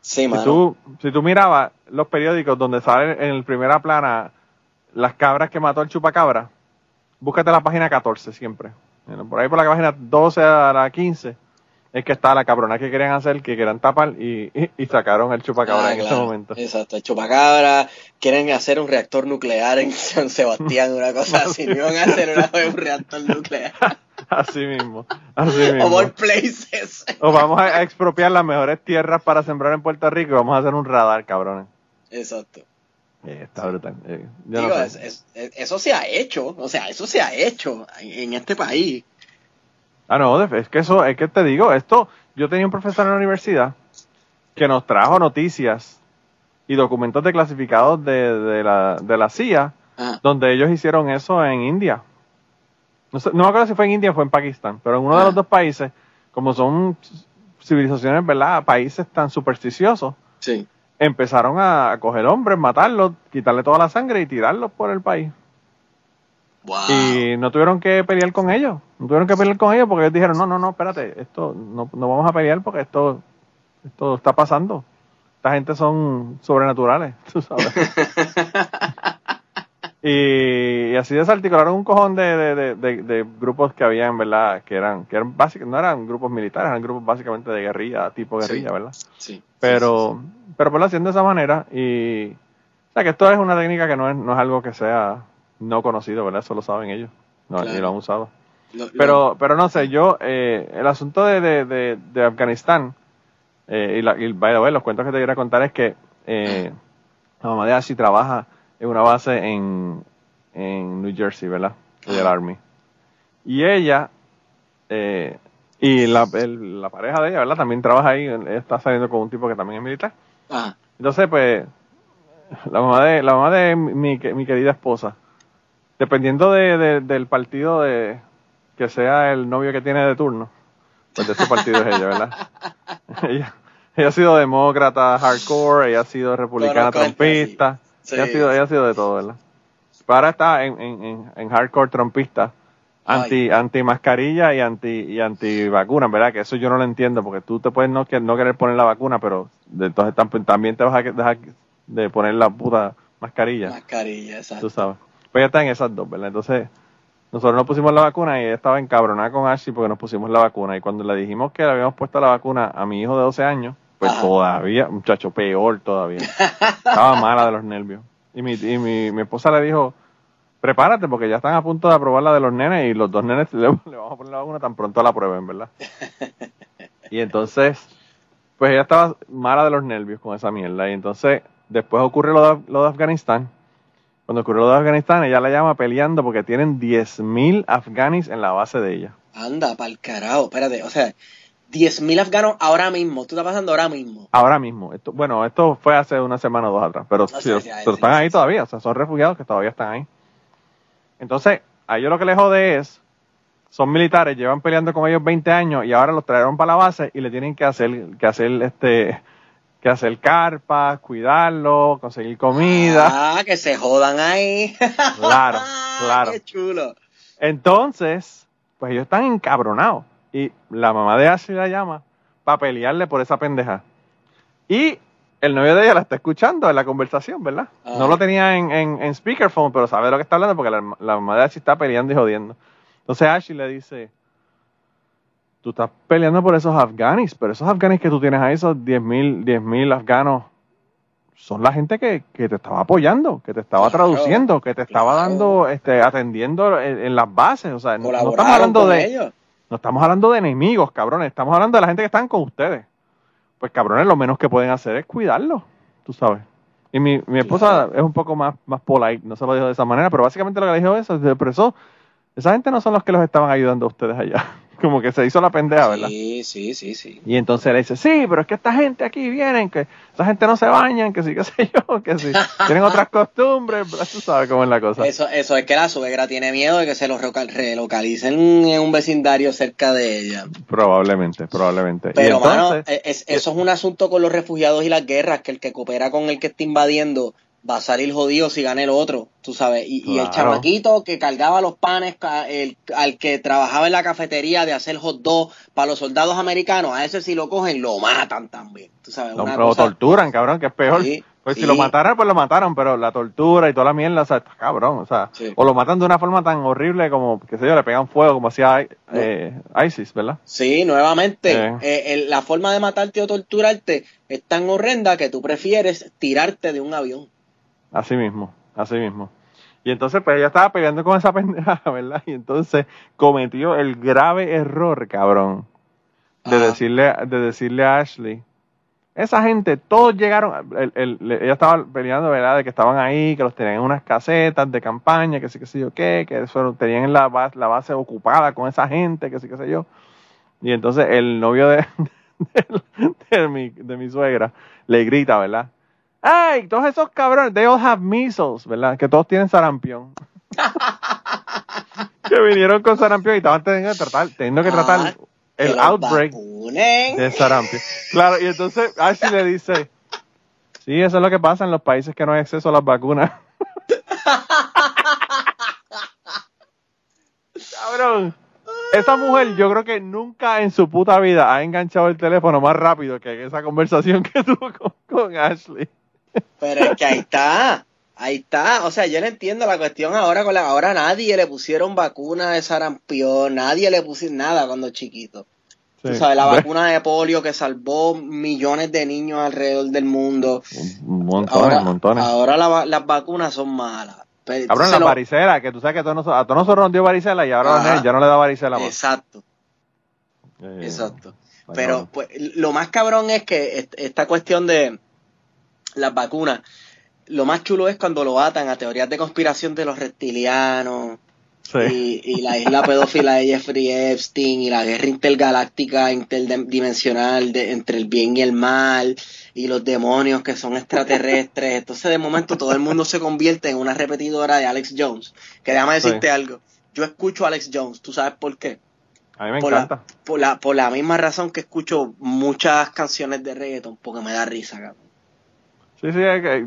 Sí, Si mano. tú, si tú mirabas los periódicos donde salen en primera plana las cabras que mató el chupacabra, búscate la página 14 siempre. Por ahí por la página 12 a la 15, es que estaba la cabrona que querían hacer, que querían tapar y, y, y sacaron el chupacabra Ah, en ese claro. momento. Exacto, el chupacabra, quieren hacer un reactor nuclear en San Sebastián, una cosa [laughs] así, no iban a hacer una vez un reactor nuclear. Así mismo, así [laughs] mismo. all places. O vamos a, expropiar las mejores tierras para sembrar en Puerto Rico y vamos a hacer un radar, cabrones. Exacto. Eh, está brutal. Eh, yo Digo, no es- sé. es- es- eso se ha hecho, o sea, eso se ha hecho en, en este país. Ah, no, es que eso, es que te digo, esto, yo tenía un profesor en la universidad que nos trajo noticias y documentos declasificados de, de, la, de la CIA, Ah, donde ellos hicieron eso en India. No, sé- no me acuerdo si fue en India o fue en Pakistán, pero en uno de los Ah. dos países, como son civilizaciones, ¿verdad? Países tan supersticiosos, sí. empezaron a coger hombres, matarlos, quitarle toda la sangre y tirarlos por el país. Wow. Y no tuvieron que pelear con ellos. No tuvieron que pelear con ellos porque ellos dijeron, no, no, no, espérate, esto no, no vamos a pelear porque esto, esto está pasando. Esta gente son sobrenaturales, [laughs] tú sabes. [laughs] y, y así desarticularon un cojón de, de, de, grupos que habían, ¿verdad? Que eran, que eran básicamente, no eran grupos militares, eran grupos básicamente de guerrilla, tipo Sí. guerrilla, ¿verdad? Sí, Pero, pero pues lo hacían de esa manera y, o sea, que esto es una técnica que no es, no es algo que sea no conocido, ¿verdad? Eso lo saben ellos, no, Claro. ni lo han usado. Lo- lo- Pero, pero no sé, yo, eh, el asunto de, de, de, de Afganistán, eh, y, la, y by the way, los cuentos que te quiero contar es que eh, [clears throat] la mamá de Ashley trabaja en una base en, en New Jersey, ¿verdad? Del Ah. Army. Y ella, eh, y la, el- la pareja de ella, ¿verdad? También trabaja ahí, está saliendo con un tipo que también es militar. Ajá. Entonces, pues, la mamá de, la mamá de mi, mi querida esposa, dependiendo de, de- del partido de que sea el novio que tiene de turno, pues de ese partido es ella, ¿verdad? [laughs] ella, ella ha sido demócrata hardcore, ella ha sido republicana trompista, ella, ha sido, ella ha sido de todo, ¿verdad? Pero ahora está en, en, en, en hardcore trompista, anti, anti mascarilla y anti, y anti vacuna, ¿verdad? Que eso yo no lo entiendo, porque tú te puedes no, no querer poner la vacuna, pero entonces tam- también te vas a dejar de poner la puta mascarilla, Mascarilla, exacto. tú sabes. Pues ella está en esas dos, ¿verdad? Entonces, nosotros nos pusimos la vacuna y ella estaba encabronada con Ashley porque nos pusimos la vacuna. Y cuando le dijimos que le habíamos puesto la vacuna a mi hijo de 12 años, pues Ajá. todavía, muchacho, peor todavía. Estaba [laughs] mala de los nervios. Y mi, y mi, mi esposa le dijo, prepárate porque ya están a punto de aprobar la de los nenes y los dos nenes [laughs] le, le vamos a poner la vacuna tan pronto la prueben, ¿verdad? [laughs] Y entonces, pues ella estaba mala de los nervios con esa mierda. Y entonces, después ocurre lo de, lo de Afganistán. Cuando ocurrió lo de Afganistán, ella la llama peleando porque tienen 10.000 afganis en la base de ella. Anda, pa'l carajo, espérate, o sea, 10.000 afganos ahora mismo, tú estás pasando ahora mismo. Ahora mismo. Esto, bueno, esto fue hace una semana o dos atrás, pero, sí, pero están ahí todavía. O sea, son refugiados que todavía están ahí. Entonces, a ellos lo que les jode es, son militares, llevan peleando con ellos 20 años y ahora los trajeron para la base y le tienen que hacer, que hacer este, que hacer carpas, cuidarlos, conseguir comida. Ah, que se jodan ahí. [laughs] Claro, claro. Qué chulo. Entonces, pues ellos están encabronados. Y la mamá de Ashley la llama para pelearle por esa pendeja. Y el novio de ella la está escuchando en la conversación, ¿verdad? Ah. No lo tenía en, en, en speakerphone, pero sabe de lo que está hablando porque la, la mamá de Ashley está peleando y jodiendo. Entonces Ashley le dice, tú estás peleando por esos afganis, pero esos afganis que tú tienes ahí, esos 10.000 10.000 afganos, son la gente que, que te estaba apoyando, que te estaba Claro, traduciendo, que te estaba claro. dando, este, atendiendo en, en las bases. O sea, no, no estamos hablando de, ellos. no estamos hablando de enemigos, cabrones. Estamos hablando de la gente que están con ustedes. Pues, cabrones, lo menos que pueden hacer es cuidarlos, tú sabes. Y mi, mi esposa es un poco más, más polite, no se lo dijo de esa manera, pero básicamente lo que le dijo eso, se expresó. Esa gente no son los que los estaban ayudando a ustedes allá. Como que se hizo la pendeja, ¿verdad? Sí, sí, sí, sí. Y entonces le dice, sí, pero es que esta gente aquí vienen, que esa gente no se bañan, que sí, qué sé yo, que sí, tienen otras costumbres, pero tú sabes cómo es la cosa. Eso, eso es que la suegra tiene miedo de que se los relocal- relocalicen en un vecindario cerca de ella. Probablemente, probablemente. y Pero, mano, es- eso es un asunto con los refugiados y las guerras, que el que coopera con el que está invadiendo va a salir jodido si gana el otro, tú sabes. Y, y el chamaquito que cargaba los panes, el, al que trabajaba en la cafetería de hacer hot dog para los soldados americanos, a ese si lo cogen, lo matan también, tú sabes. lo, una lo cosa- torturan, cabrón, que es peor. Sí, Pues si lo mataron, pues lo mataron, pero la tortura y toda la mierda, o sea, está cabrón, o sea, Sí. o lo matan de una forma tan horrible como, qué sé yo, le pegan fuego como hacía eh, ISIS, ¿verdad? Sí, nuevamente, Eh. eh, la forma de matarte o torturarte es tan horrenda que tú prefieres tirarte de un avión. Así mismo, así mismo. Y entonces, pues ella estaba peleando con esa [laughs] pendeja, ¿verdad? Y entonces cometió el grave error, cabrón, de Ajá. decirle, de decirle a Ashley. Esa gente, todos llegaron, el- el- le- ella estaba peleando, ¿verdad? De que estaban ahí, que los tenían en unas casetas de campaña, que sí, que sé yo qué, que eso tenían la base, la base ocupada con esa gente, que sí, que sé yo. Y entonces el novio de, [laughs] de, de mi, de mi suegra le grita, ¿verdad? ¡Ay! Todos esos cabrones, they all have measles, ¿verdad? Que todos tienen sarampión. [laughs] que vinieron con sarampión y estaban teniendo que tratar, teniendo que Ah, tratar Que el outbreak de sarampión. Claro, y entonces Ashley le dice, sí, eso es lo que pasa en los países que no hay acceso a las vacunas. [laughs] Cabrón. Esa mujer yo creo que nunca en su puta vida ha enganchado el teléfono más rápido que esa conversación que tuvo con, con Ashley. Pero es que ahí está, ahí está. O sea, yo no entiendo la cuestión ahora con la, ahora nadie le pusieron vacuna de sarampión, nadie le pusieron nada cuando chiquito. Tú Sí. sabes, la vacuna de polio que salvó millones de niños alrededor del mundo. Montones, Ahora, montones. ahora la las vacunas son malas. Pero entonces la lo- varicela, que tú sabes que a todos nosotros, a todos nosotros nos dio varicela y ahora Ajá. ya no le da varicela más. Exacto, Eh, exacto. Pero pues lo más cabrón es que est- esta cuestión de las vacunas, lo más chulo es cuando lo atan a teorías de conspiración de los reptilianos Sí. y, y la isla pedófila de Jeffrey Epstein y la guerra intergaláctica interdimensional de, entre el bien y el mal y los demonios que son extraterrestres. Entonces de momento todo el mundo se convierte en una repetidora de Alex Jones. Que déjame decirte Sí. algo. Yo escucho a Alex Jones, ¿tú sabes por qué? A mí me por la- encanta. Por la, por la misma razón que escucho muchas canciones de reggaeton, porque me da risa, cabrón. Sí, sí,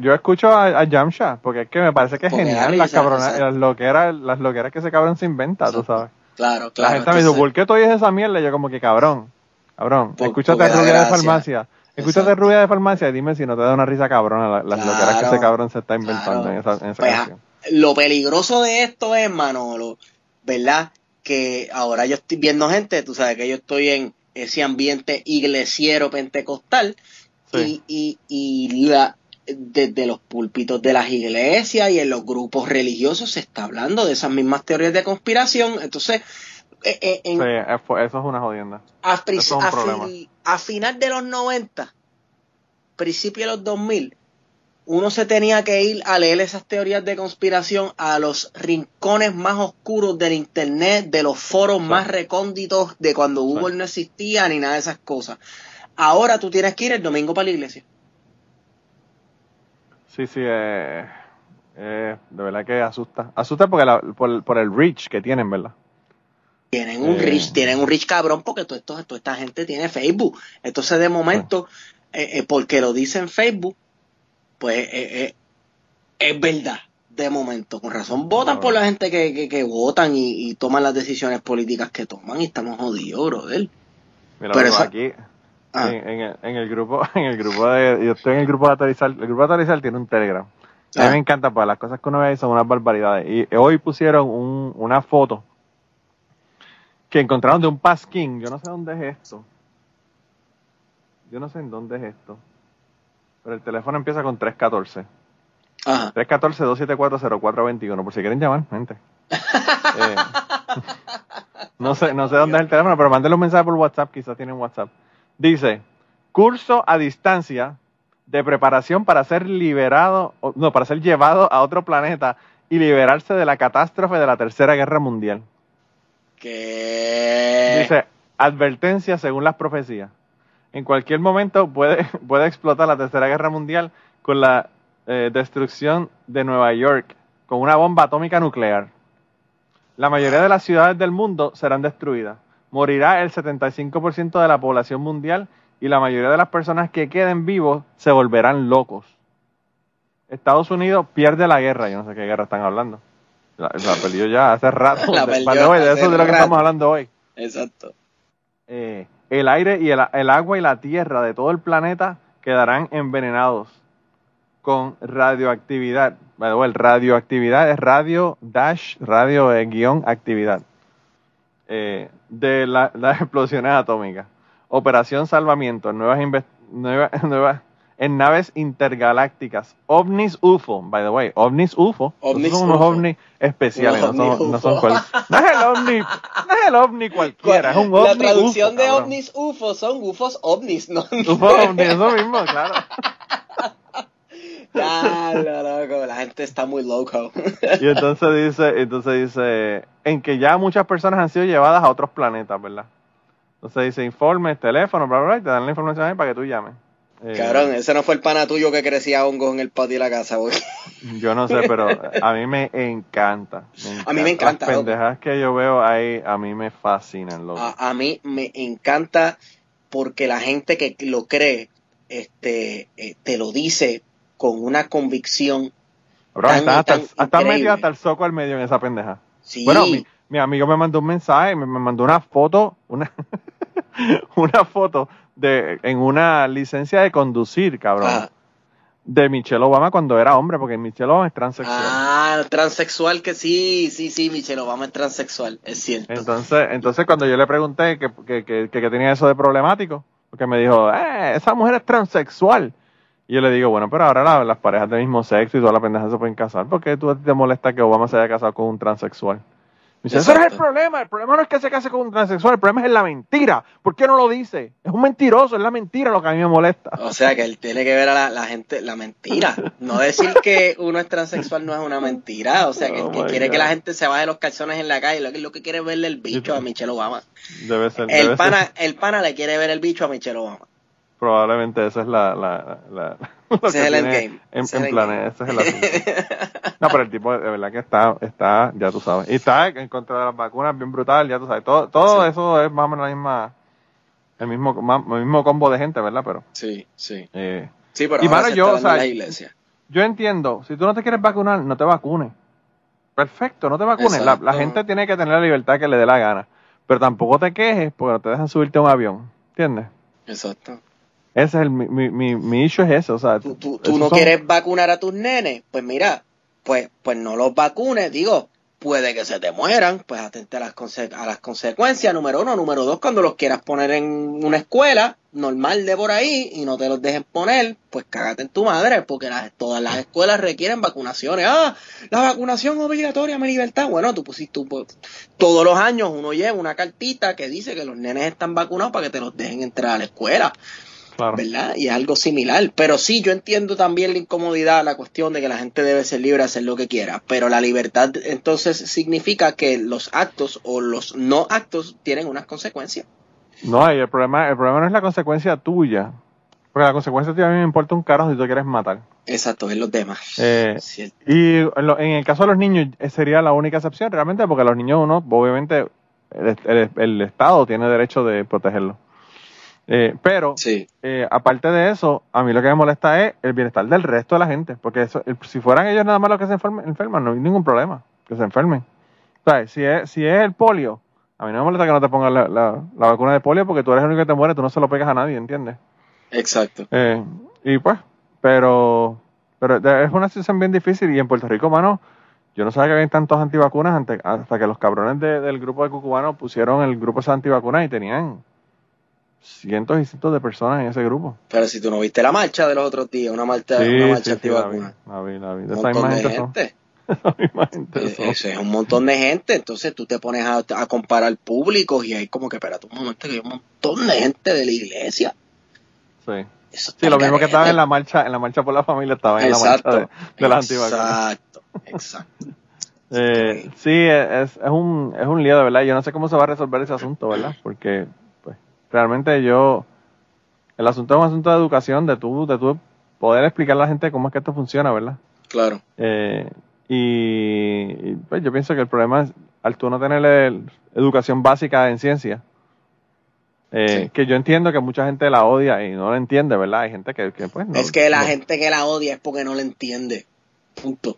yo escucho a, a Yamcha, porque es que me parece que es Porque genial las cabronas, las loqueras, las loqueras que ese cabrón se inventa, tú Exacto. sabes. Claro, La claro. gente me dice, ¿por qué tú oyes esa mierda? Y yo como que cabrón, cabrón, Por- escúchate Rubia de. Farmacia, escúchate. Rubia de Farmacia y dime si no te da una risa cabrona la- las Claro, loqueras que ese cabrón se está inventando claro. en esa, en esa Pues, canción. lo peligroso de esto es, Manolo, ¿verdad? Que ahora yo estoy viendo gente, tú sabes que yo estoy en ese ambiente iglesiero pentecostal Sí. y, y, y la, desde los púlpitos de las iglesias y en los grupos religiosos se está hablando de esas mismas teorías de conspiración. Entonces, eh, eh, en, Sí, eso es una jodienda. a, pri- eso es un a problema. fi- a final de los 90, principio de los 2000, uno se tenía que ir a leer esas teorías de conspiración a los rincones más oscuros del internet, de los foros más recónditos de cuando Google no existía ni nada de esas cosas. Ahora tú tienes que ir el domingo para la iglesia. Sí, sí, eh, eh, de verdad que asusta. Asusta porque la- por, por el reach que tienen, ¿verdad? Tienen un Eh. rich, tienen un rich cabrón porque todo esto, toda esta gente tiene Facebook. Entonces de momento, eh, eh, porque lo dice en Facebook, pues es verdad. De momento, con razón votan No. por la gente que, que, que votan y, y toman las decisiones políticas que toman y estamos jodidos, brother. Mira, Pero esa- aquí Ah. en, en el, en el grupo, [laughs] en el grupo de, yo estoy en el grupo de Atorizar, el grupo de Atorizar tiene un Telegram. A mí Ah. me encanta, pues las cosas que uno ve ahí son unas barbaridades. Y hoy pusieron un, una foto que encontraron de un pasquín. Yo no sé dónde es esto. Yo no sé en dónde es esto. Pero el teléfono empieza con 314. Ajá. 314-274-0421, por si quieren llamar, gente. [laughs] Eh, [laughs] no sé, no sé dónde es el teléfono, pero mándenle un mensaje por WhatsApp, quizás tienen WhatsApp. Dice, curso a distancia de preparación para ser liberado, no, para ser llevado a otro planeta y liberarse de la catástrofe de la Tercera Guerra Mundial. Que Dice, advertencia según las profecías. En cualquier momento puede, [laughs] puede explotar la Tercera Guerra Mundial con la eh, destrucción de Nueva York con una bomba atómica nuclear. La mayoría de las ciudades del mundo serán destruidas. Morirá el 75% de la población mundial y la mayoría de las personas que queden vivos se volverán locos. Estados Unidos pierde la guerra. Yo no sé qué guerra están hablando. La, la perdió ya hace [laughs] rato. La De- eso es de lo que rato. estamos hablando hoy Exacto. eh, el aire y el, el agua y la tierra de todo el planeta quedarán envenenados. con radioactividad. Bueno, el radioactividad es radio dash radio eh, guion actividad eh, de la- [laughs] las explosiones atómicas. Operación salvamiento, nuevas, nueva- [laughs] nuevas en naves intergalácticas. OVNIs UFO, by the way, OVNIs UFO. OVNIs son unos ovnis especiales, no son, ovnis no son cual- no es el ovni, no es el ovni cualquiera, es un ovni la traducción UFO, de ovnis UFO son UFOs ovnis, ¿no? UFO ovni, eso mismo, claro. [laughs] Ya, lo loco, la gente está muy loco. Y entonces dice, entonces dice, en que ya muchas personas han sido llevadas a otros planetas, ¿verdad? Entonces dice, informes, teléfono, bla, bla, bla, y te dan la información ahí para que tú llames. Eh, Cabrón, ese no fue el pana tuyo que crecía hongos en el patio de la casa, güey. Yo no sé, pero a mí me encanta. A mí me encanta, Las loco. pendejas que yo veo ahí, a mí me fascinan, loco. A, a mí me encanta porque la gente que lo cree, este, eh, te lo dice con una convicción. Tan- están hasta, tan hasta metido hasta el soco al medio en esa pendeja. Sí, Bueno, mi, mi amigo me mandó un mensaje, me, me mandó una foto, una, [laughs] una foto de en una licencia de conducir, cabrón, de Michelle Obama cuando era hombre, porque Michelle Obama es transexual. Ah, transexual que sí, sí, sí, Michelle Obama es transexual, es cierto. Entonces, entonces cuando yo le pregunté que, que, que, que tenía eso de problemático, porque me dijo, eh, esa mujer es transexual. Y yo le digo, bueno, pero ahora la- las parejas del mismo sexo y todas las pendejas se pueden casar. ¿Por qué tú te molesta que Obama se haya casado con un transexual? Me dice, ese no es el problema. El problema no es que se case con un transexual. El problema es la mentira. ¿Por qué no lo dice? Es un mentiroso. Es la mentira lo que a mí me molesta. O sea que él tiene que ver a la, la gente, la mentira. No decir que uno es transexual no es una mentira. O sea que, Oh que quiere God. que la gente se baje los calzones en la calle. Lo que, lo que quiere es verle el bicho a Michelle Obama. Debe ser. El debe pana, ser- el pana le quiere ver el bicho a Michelle Obama. Probablemente esa es la. la, la- [laughs] lo Ese que es el tiene endgame. En, Ese es en el planes. endgame. Ese es el asunto. [laughs] No, pero el tipo de verdad que está, está, ya tú sabes. Y está en contra de las vacunas bien brutal, ya tú sabes. Todo, todo Sí. eso es más o menos la misma, el mismo, más- el mismo combo de gente, ¿verdad? Pero, Sí, sí. eh, Sí, pero Y, ahora mano, se yo, está o sea, en la iglesia. yo entiendo, si tú no te quieres vacunar, no te vacunes. Perfecto, no te vacunes. La gente tiene que tener la libertad que le dé la gana. Pero tampoco te quejes porque no te dejan subirte a un avión. ¿Entiendes? Exacto. Ese es el, mi, mi, mi, issue es eso. O sea, Tú, tú, tú no son- quieres vacunar a tus nenes, pues mira, pues, pues no los vacunes, digo, puede que se te mueran, pues atente a las, conse- a las consecuencias, número uno, número dos, cuando los quieras poner en una escuela normal de por ahí y no te los dejen poner, pues cágate en tu madre, porque las- todas las escuelas requieren vacunaciones. Ah, la vacunación obligatoria, mi libertad. Bueno, tú pusiste, tú, pues, todos los años uno lleva una cartita que dice que los nenes están vacunados para que te los dejen entrar a la escuela. Claro. ¿verdad? Y es algo similar. Pero sí, yo entiendo también la incomodidad, la cuestión de que la gente debe ser libre de hacer lo que quiera. Pero la libertad entonces significa que los actos o los no actos tienen unas consecuencias. No, y el problema, el problema no es la consecuencia tuya. Porque la consecuencia tuya a mí me importa un carajo si tú quieres matar. Exacto, es los demás. Eh. Y en, lo- en el caso de los niños sería la única excepción realmente porque los niños uno, obviamente, el, el- el Estado tiene derecho de protegerlos. Eh, pero, Sí, eh, aparte de eso, a mí lo que me molesta es el bienestar del resto de la gente. Porque eso, el- si fueran ellos nada más los que se enfermen, enferman, no hay ningún problema que se enfermen. O sea, si es, si es el polio, a mí no me molesta que no te pongan la, la- la vacuna de polio porque tú eres el único que te muere, tú no se lo pegas a nadie, ¿entiendes? exacto. Eh, y pues, pero, pero es una situación bien difícil y en Puerto Rico, mano, yo no sabía que había tantos antivacunas hasta que los cabrones de- del grupo de cucubanos pusieron el grupo de antivacunas y tenían cientos y cientos de personas en ese grupo. Pero si tú no viste la marcha de los otros días, una marcha, una Sí, marcha sí, sí, la vi, antivacuna. la vi, la Un montón de gente [laughs] Eh. Eso es un montón de gente, entonces tú te pones a, a comparar públicos y hay como que, espérate un momento, que hay un montón de gente de la iglesia. Sí. Eso Sí, lo mismo que estaba en la marcha, en la marcha por la familia, estaba en la marcha de, de las. Exacto, exacto. [laughs] Eh, sí, es, es, un, es un lío de verdad. Yo no sé cómo se va a resolver ese asunto, ¿verdad? Porque realmente yo. El asunto es un asunto de educación, de tú, de tú poder explicar a la gente cómo es que esto funciona, ¿verdad? Claro. Eh, y, y, pues yo pienso que el problema es al tú no tener el- educación básica en ciencia. eh, Sí. Que yo entiendo que mucha gente la odia y no la entiende, ¿verdad? Hay gente que, que pues no. es que la no- gente que la odia es porque no la entiende. Punto.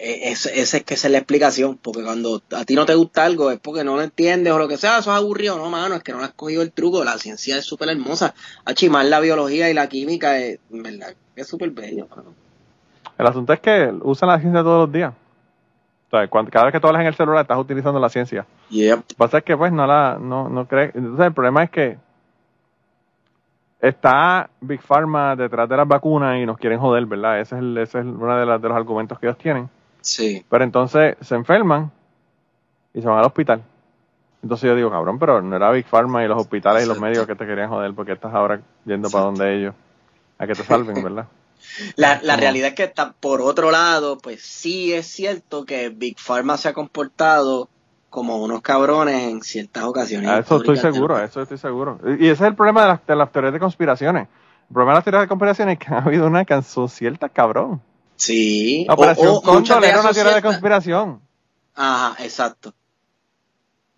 Ese esa es que esa es la explicación, porque cuando a ti no te gusta algo es porque no lo entiendes o lo que sea, eso es aburrido, no, mano, es que no has cogido el truco, la ciencia es súper hermosa. A chimar la biología y la química es, en verdad, es súper bello, mano. El asunto es que usan la ciencia todos los días. O sea, cuando, cada vez que tú hablas en el celular estás utilizando la ciencia. Yep. Lo que pasa es que pues no la, no, no cree. Entonces el problema es que está Big Pharma detrás de las vacunas y nos quieren joder, ¿verdad? Ese es, el, ese es uno de, las- de los argumentos que ellos tienen. Sí. Pero entonces se enferman y se van al hospital. Entonces yo digo, cabrón, pero no era Big Pharma y los hospitales y los médicos que te querían joder porque estás ahora yendo para donde ellos a que te salven, ¿verdad? [laughs] La, la realidad es que está, por otro lado, pues sí es cierto que Big Pharma se ha comportado como unos cabrones en ciertas ocasiones. A eso estoy seguro, a eso estoy seguro. Y ese es el problema de las, de las teorías de conspiraciones. El problema de las teorías de conspiraciones es que ha habido una que son ciertas, cabrón. Sí. La o- Operación o Cóndor de era una teoría de conspiración. Ajá, exacto.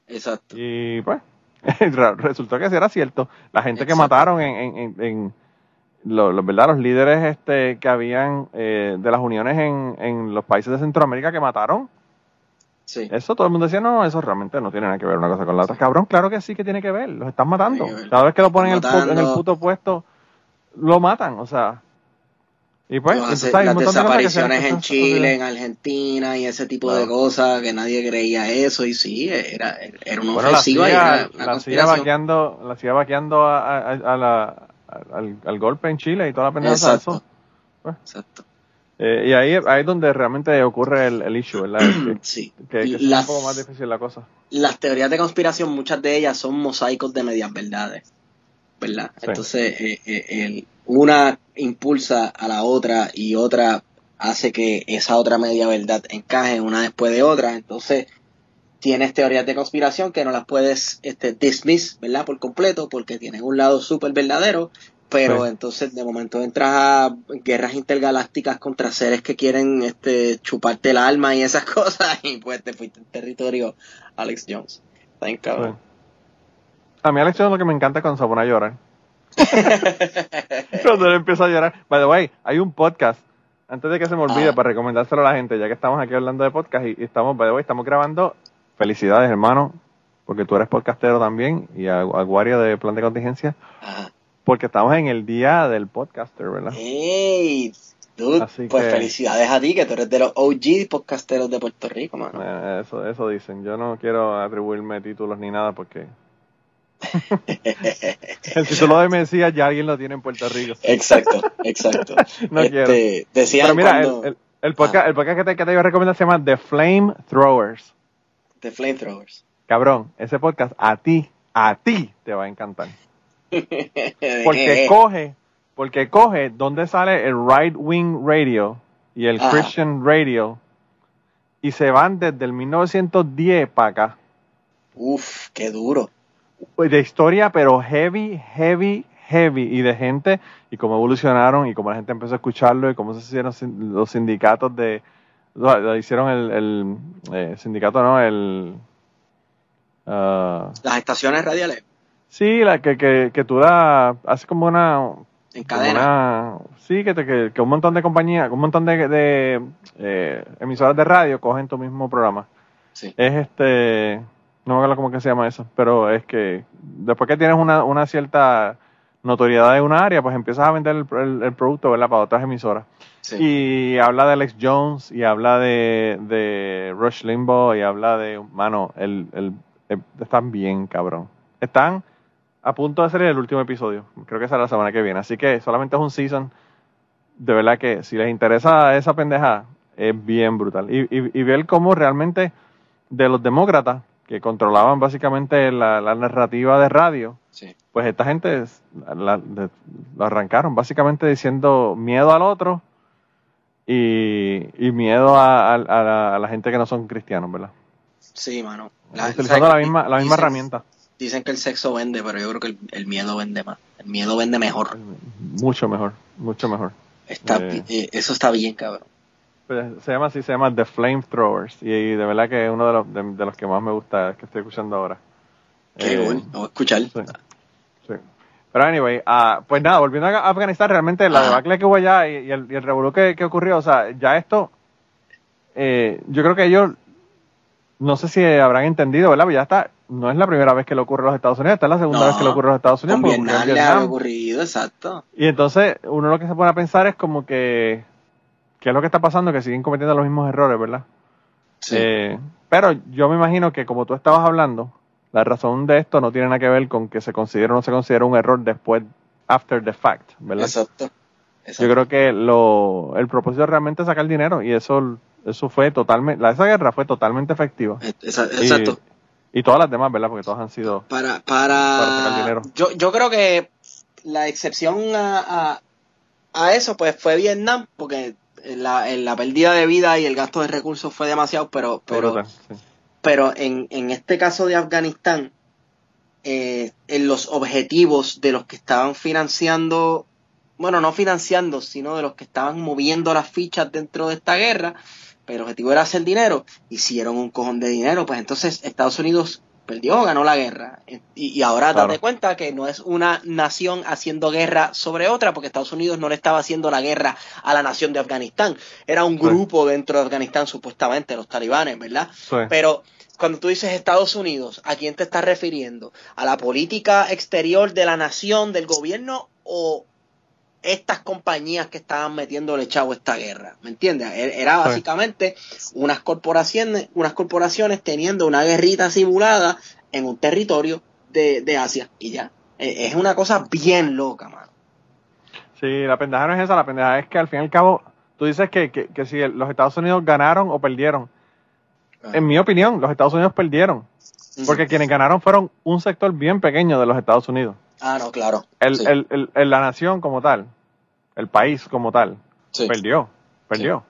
Exacto. Y pues, [laughs] re- resultó que sí era cierto. La gente que mataron en, en, en, en lo- lo- ¿verdad? los líderes este que habían eh, de las uniones en, en los países de Centroamérica que mataron, Sí. eso todo el mundo decía, no, eso realmente no tiene nada que ver una cosa con la otra. Cabrón, claro que sí que tiene que ver, los están matando. Cada vez que lo ponen en el, en el puto puesto, lo matan, o sea. Y pues, entonces hay las desapariciones en se- Chile, en Argentina y ese tipo de cosas que nadie creía eso y sí, era, era una Bueno, la ofensiva y CIA, era una la CIA vaqueando, la CIA vaqueando a, a- a la, al, al golpe en Chile y toda la pendeja de Exacto. eso. Pues. Exacto. Eh, y ahí, ahí es donde realmente ocurre el, el issue, ¿verdad? [clears throat] que, Sí. que, que es un poco más difícil la cosa. las teorías de conspiración, muchas de ellas son mosaicos de medias verdades, ¿verdad? Sí. Entonces, eh, eh, el- una impulsa a la otra y otra hace que esa otra media verdad encaje una después de otra. Entonces, tienes teorías de conspiración que no las puedes este, dismiss, ¿verdad? Por completo, porque tienen un lado súper verdadero. Pero Sí. entonces de momento entras a guerras intergalácticas contra seres que quieren este, chuparte el alma y esas [laughs] cosas y pues te fuiste en territorio Alex Jones. Está cabrón. Sí. A mí Alex Jones lo que me encanta es cuando se pone a llorar. [laughs] cuando él empieza a llorar. By the way, hay un podcast, antes de que se me olvide, Ah. para recomendárselo a la gente, ya que estamos aquí hablando de podcast y, y estamos, by the way, estamos grabando. Felicidades, hermano, porque tú eres podcastero también y agu- aguario de plan de contingencia, Ajá. porque estamos en el día del podcaster, ¿verdad? Hey, dude, Así pues que- felicidades a ti, que tú eres de los OG podcasteros de Puerto Rico, mano. Eh, Eso, eso dicen. Yo no quiero atribuirme títulos ni nada porque [laughs] el título de Mesías ya alguien lo tiene en Puerto Rico. exacto, exacto. [laughs] No este, Decían Pero mira, el, cuando... el- el podcast, el podcast que te, que te iba a recomendar se llama The Flame Throwers. The Flamethrowers. Cabrón, ese podcast a ti, a ti te va a encantar. [laughs] Eh, Porque coge, porque coge donde sale el Right Wing Radio y el Ajá. Christian Radio y se van desde el 1910 para acá. Uf, qué duro. Pues, de historia, pero heavy, heavy, heavy, y de gente, y cómo evolucionaron, y cómo la gente empezó a escucharlo, y cómo se hicieron los sindicatos de, hicieron el, el eh, sindicato, ¿no? El, ah, Las estaciones radiales sí, la que, que, que tú la, haces como una, en cadena. una- sí, que, te, que, que un montón de compañías, un montón de, de eh, emisoras de radio cogen tu mismo programa. Sí. Es este, no me acuerdo cómo que se llama eso, pero es que después que tienes una, una cierta notoriedad en una área, pues empiezas a vender el, el- el producto, ¿verdad? Para otras emisoras. Sí. Y habla de Alex Jones, y habla de, de Rush Limbaugh, y habla de, mano, el, el, están bien, cabrón. Están a punto de hacer el último episodio. Creo que será la semana que viene. Así que solamente es un season. De verdad que si les interesa esa pendeja, es bien brutal. Y, y, y ver cómo realmente de los demócratas, que controlaban básicamente la, la narrativa de radio, Sí. pues esta gente la, arrancaron básicamente diciendo miedo al otro y, y miedo a, a- a la, a la gente que no son cristianos, ¿verdad? Sí, mano. Utilizando ¿sabes la misma, la misma Dicen- herramienta. Dicen que el sexo vende, pero yo creo que el, el miedo vende más. El miedo vende mejor. Mucho mejor, mucho mejor. Está, Eh. eh, eso está bien, cabrón. Pues, se llama así, se llama The Flamethrowers. Y, y de verdad que es uno de los, de, de los que más me gusta que estoy escuchando ahora. Qué Eh, bueno. Escuchar. Sí. Sí. Pero anyway, ah, pues nada, volviendo a Afganistán, realmente la Ajá. debacle que hubo allá y, y el, y el revolú que, que ocurrió, o sea, ya esto, eh, yo creo que ellos, no sé si habrán entendido, ¿verdad? Pero ya está, no es la primera vez que le ocurre a los Estados Unidos, esta es la segunda No, vez que le ocurre a los Estados Unidos. Con Vietnam le ha Vietnam. ocurrido, exacto. Y entonces uno lo que se pone a pensar es como que ¿qué es lo que está pasando? Que siguen cometiendo los mismos errores, ¿verdad? Sí. Eh, pero yo me imagino que como tú estabas hablando, la razón de esto no tiene nada que ver con que se considera o no se considera un error después, after the fact, ¿verdad? Exacto. Exacto. Yo creo que lo, el propósito realmente es sacar dinero y eso, eso fue totalmente, esa guerra fue totalmente efectiva. Y- Exacto. Y, todas las demás, ¿verdad? Porque todas han sido... Para, Para sacar dinero. yo, yo creo que la excepción a, a, a eso pues fue Vietnam, porque la, en la pérdida de vida y el gasto de recursos fue demasiado, pero, pero, sí. pero en, en este caso de Afganistán, eh, en los objetivos de los que estaban financiando, bueno, no financiando, sino de los que estaban moviendo las fichas dentro de esta guerra, pero el objetivo era hacer dinero, hicieron un cojón de dinero, pues entonces Estados Unidos perdió, ganó la guerra. Y, y ahora Claro. date cuenta que no es una nación haciendo guerra sobre otra, porque Estados Unidos no le estaba haciendo la guerra a la nación de Afganistán. Era un Sí. grupo dentro de Afganistán, supuestamente, los talibanes, ¿verdad? Sí. Pero cuando tú dices Estados Unidos, ¿a quién te estás refiriendo? ¿A la política exterior de la nación, del gobierno o estas compañías que estaban metiéndole chavo a esta guerra? ¿Me entiendes? E- Era básicamente unas corporaciones, unas corporaciones teniendo una guerrita simulada en un territorio de, de Asia y ya. E- Es una cosa bien loca, mano. Sí, la pendeja no es esa, la pendeja es que al fin y al cabo, tú dices que, que, que si los Estados Unidos ganaron o perdieron. En mi opinión, los Estados Unidos perdieron, porque quienes ganaron fueron un sector bien pequeño de los Estados Unidos. Ah, no, claro. El, Sí, el, el- la nación como tal, el país como tal, sí. perdió, perdió.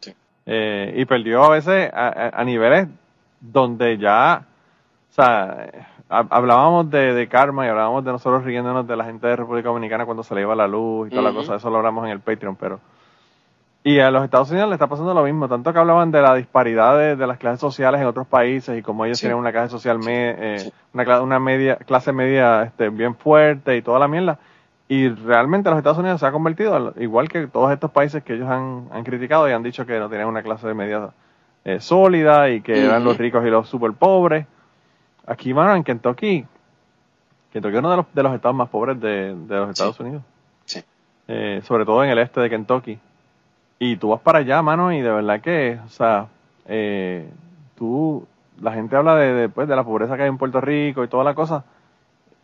Sí. Eh, y perdió a veces a, niveles donde ya, o sea, ha- hablábamos de, de karma y hablábamos de nosotros riéndonos de la gente de República Dominicana cuando se le iba la luz y toda la cosa, eso lo hablamos en el Patreon, pero... Y a los Estados Unidos le está pasando lo mismo, tanto que hablaban de la disparidad de, de las clases sociales en otros países y como ellos Sí. tienen una clase social, me- eh, Sí. una, media, clase media este, bien fuerte y toda la mierda. Y realmente los Estados Unidos se ha convertido, igual que todos estos países que ellos han, han criticado y han dicho que no tenían una clase media eh, sólida y que eran los ricos y los super pobres. Aquí, mano, en Kentucky, Kentucky es uno de los, de los estados más pobres de, de los Estados Unidos. Sí. Eh, sobre todo en el este de Kentucky. Y tú vas para allá, mano, y de verdad que, o sea, eh, tú, la gente habla de, de, pues, de la pobreza que hay en Puerto Rico y toda la cosa.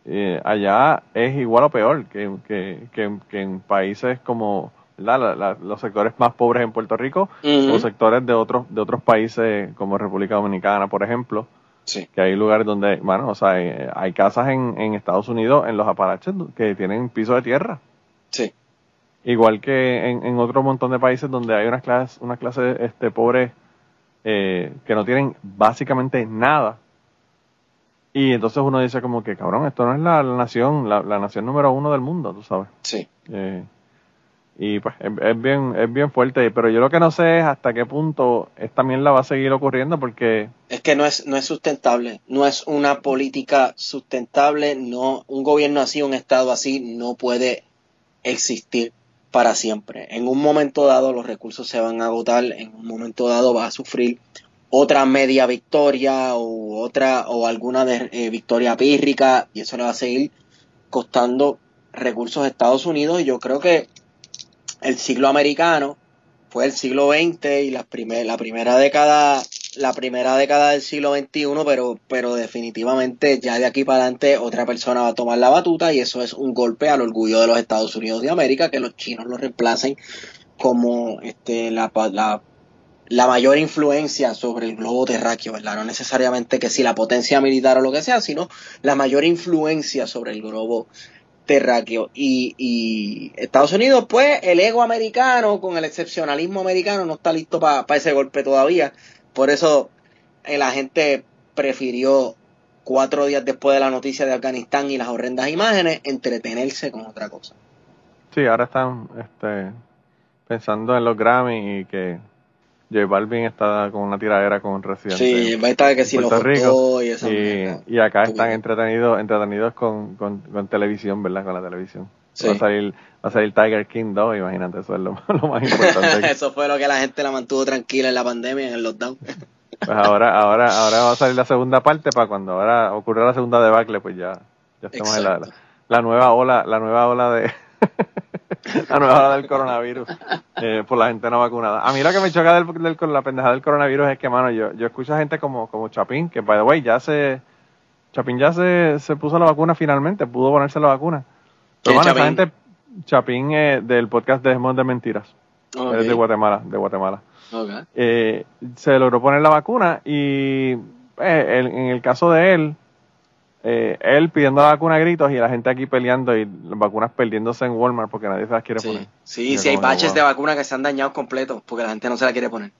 Eh, allá es igual o peor que, que, que, que en países como. La- la- los sectores más pobres en Puerto Rico o sectores de otros de otros países como República Dominicana, por ejemplo, Sí. que hay lugares donde, bueno, o sea, eh, hay casas en, en Estados Unidos, en los Apalaches, que tienen piso de tierra. Sí. Igual que en, en otro montón de países donde hay unas clases, unas clases este, pobres eh, que no tienen básicamente nada. Y entonces uno dice como que, cabrón, esto no es la, la nación, la, la nación número uno del mundo, tú sabes. Sí. Eh, y pues es, es bien es bien fuerte, pero yo lo que no sé es hasta qué punto esta mierda va a seguir ocurriendo porque Es que no es, no es sustentable, no es una política sustentable, no, un gobierno así, un estado así no puede existir para siempre. En un momento dado los recursos se van a agotar, en un momento dado va a sufrir otra media victoria o otra o alguna de, eh, victoria pírrica y eso le va a seguir costando recursos a Estados Unidos y yo creo que el siglo americano fue el siglo XX y la, primer, la primera década la primera década del siglo XXI, pero, pero definitivamente ya de aquí para adelante otra persona va a tomar la batuta y eso es un golpe al orgullo de los Estados Unidos de América, que los chinos lo reemplacen como este, la, pa- la, la mayor influencia sobre el globo terráqueo, ¿verdad? No necesariamente que si la potencia militar o lo que sea, sino la mayor influencia sobre el globo terráqueo. Y, y Estados Unidos, pues, el ego americano, con el excepcionalismo americano, no está listo para ese golpe todavía. Por eso eh, la gente prefirió cuatro días después de la noticia de Afganistán y las horrendas imágenes, entretenerse con otra cosa. sí, ahora están este, pensando en los Grammy y que J Balvin está con una tiradera con un residente. Sí, va a estar que si lo Puerto Rico, y esa y, acá están entretenidos entretenidos con, con, con televisión, ¿verdad? Con la televisión. Sí. Va a salir va a salir Tiger King 2, imagínate, eso es lo, [laughs] lo más importante. [laughs] Eso fue lo que la gente la mantuvo tranquila en la pandemia, en el lockdown. [laughs] Pues ahora, ahora, ahora va a salir la segunda parte para cuando ahora ocurra la segunda debacle, pues ya, ya estamos en la, nueva ola, la nueva ola de, la nueva ola del coronavirus eh, por la gente no vacunada. A mí lo que me choca del, del- con la pendejada del coronavirus es que, mano, yo, yo escucho a gente como, como Chapín, que, by the way, ya se... Chapín ya se, se puso la vacuna finalmente, pudo ponerse la vacuna. Pero, ¿Quién bueno, es esa gente... Chapín eh, del podcast Dejemos de Mentiras. Es de Guatemala, de Guatemala. Eh, se logró poner la vacuna y eh, el- en el caso de él, eh, él pidiendo la vacuna a gritos y la gente aquí peleando y las vacunas perdiéndose en Walmart porque nadie se las quiere poner. Sí, sí, hay baches de vacuna que se han dañado completos porque la gente no se la quiere poner.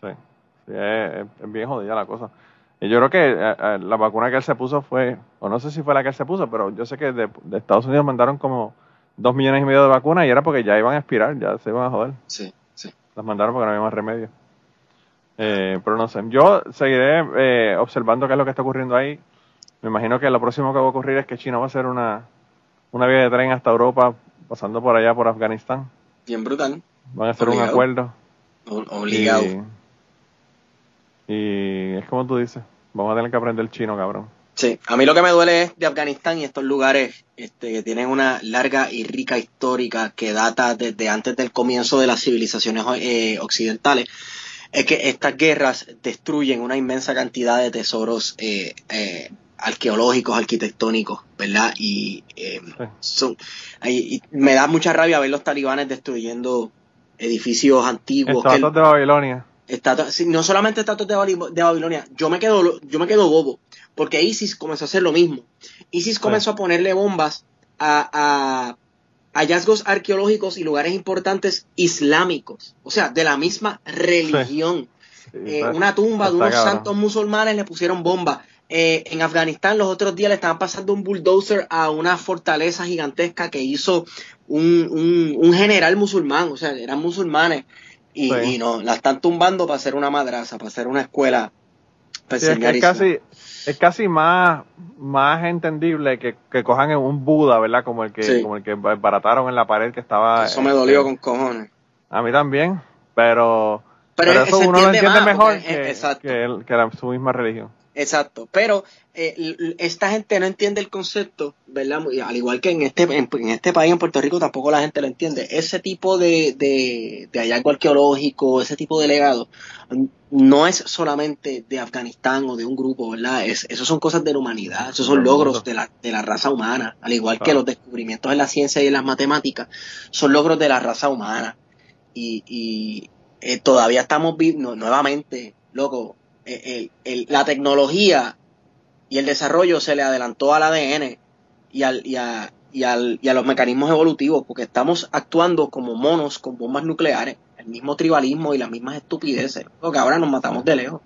Sí, Sí, es, bien jodida la cosa. Y yo creo que eh, la vacuna que él se puso fue, o no sé si fue la que él se puso, pero yo sé que de, de Estados Unidos mandaron como dos millones y medio de vacunas y era porque ya iban a expirar, ya se iban a joder. Sí, sí. Las mandaron porque no había más remedio. Eh, pero no sé. Yo seguiré eh, observando qué es lo que está ocurriendo ahí. Me imagino que lo próximo que va a ocurrir es que China va a hacer una, una vía de tren hasta Europa, pasando por allá por Afganistán. Bien brutal. Van a hacer un acuerdo. Obligado. Y, y es como tú dices. Vamos a tener que aprender chino, cabrón. Sí, a mí lo que me duele es de Afganistán y estos lugares este, que tienen una larga y rica histórica que data desde antes del comienzo de las civilizaciones eh, occidentales, es que estas guerras destruyen una inmensa cantidad de tesoros eh, eh, arqueológicos, arquitectónicos, ¿verdad? Y, son, me da mucha rabia ver los talibanes destruyendo edificios antiguos. Estatuas de Babilonia. No solamente estatuas de, Babilo- de Babilonia, yo me quedo yo me quedo bobo, porque ISIS comenzó a hacer lo mismo. ISIS comenzó a ponerle bombas a, a hallazgos arqueológicos y lugares importantes islámicos, o sea, de la misma religión. Sí, Eh, una tumba de unos santos musulmanes le pusieron bombas. Eh, en Afganistán los otros días le estaban pasando un bulldozer a una fortaleza gigantesca que hizo un, un- un general musulmán, o sea, eran musulmanes. Y, Sí. y no, la están tumbando para hacer una madraza, para hacer una escuela. Sí, es, que es casi, es casi más, más entendible que, que cojan un Buda, ¿verdad? Como el que, Sí. como el que barataron en la pared que estaba. Eso me este, dolió con cojones. A mí también, pero, Pero, eso uno lo entiende más, mejor que, que, que la- su misma religión. Exacto, pero eh, esta gente no entiende el concepto, ¿verdad? Al igual que en este, en, en este país, en Puerto Rico, tampoco la gente lo entiende. Ese tipo de, de, de hallazgo arqueológico, ese tipo de legado, no es solamente de Afganistán o de un grupo, ¿verdad? Es, esos son cosas de la humanidad, esos son logros de la, de la raza humana, al igual que los descubrimientos en la ciencia y en las matemáticas, son logros de la raza humana. Y, y eh, todavía estamos viendo, nuevamente, loco, eh, el- el- la tecnología y el desarrollo se le adelantó al ADN y, al, y, a, y, al, y a los mecanismos evolutivos, porque estamos actuando como monos con bombas nucleares, el mismo tribalismo y las mismas estupideces, porque ahora nos matamos de lejos.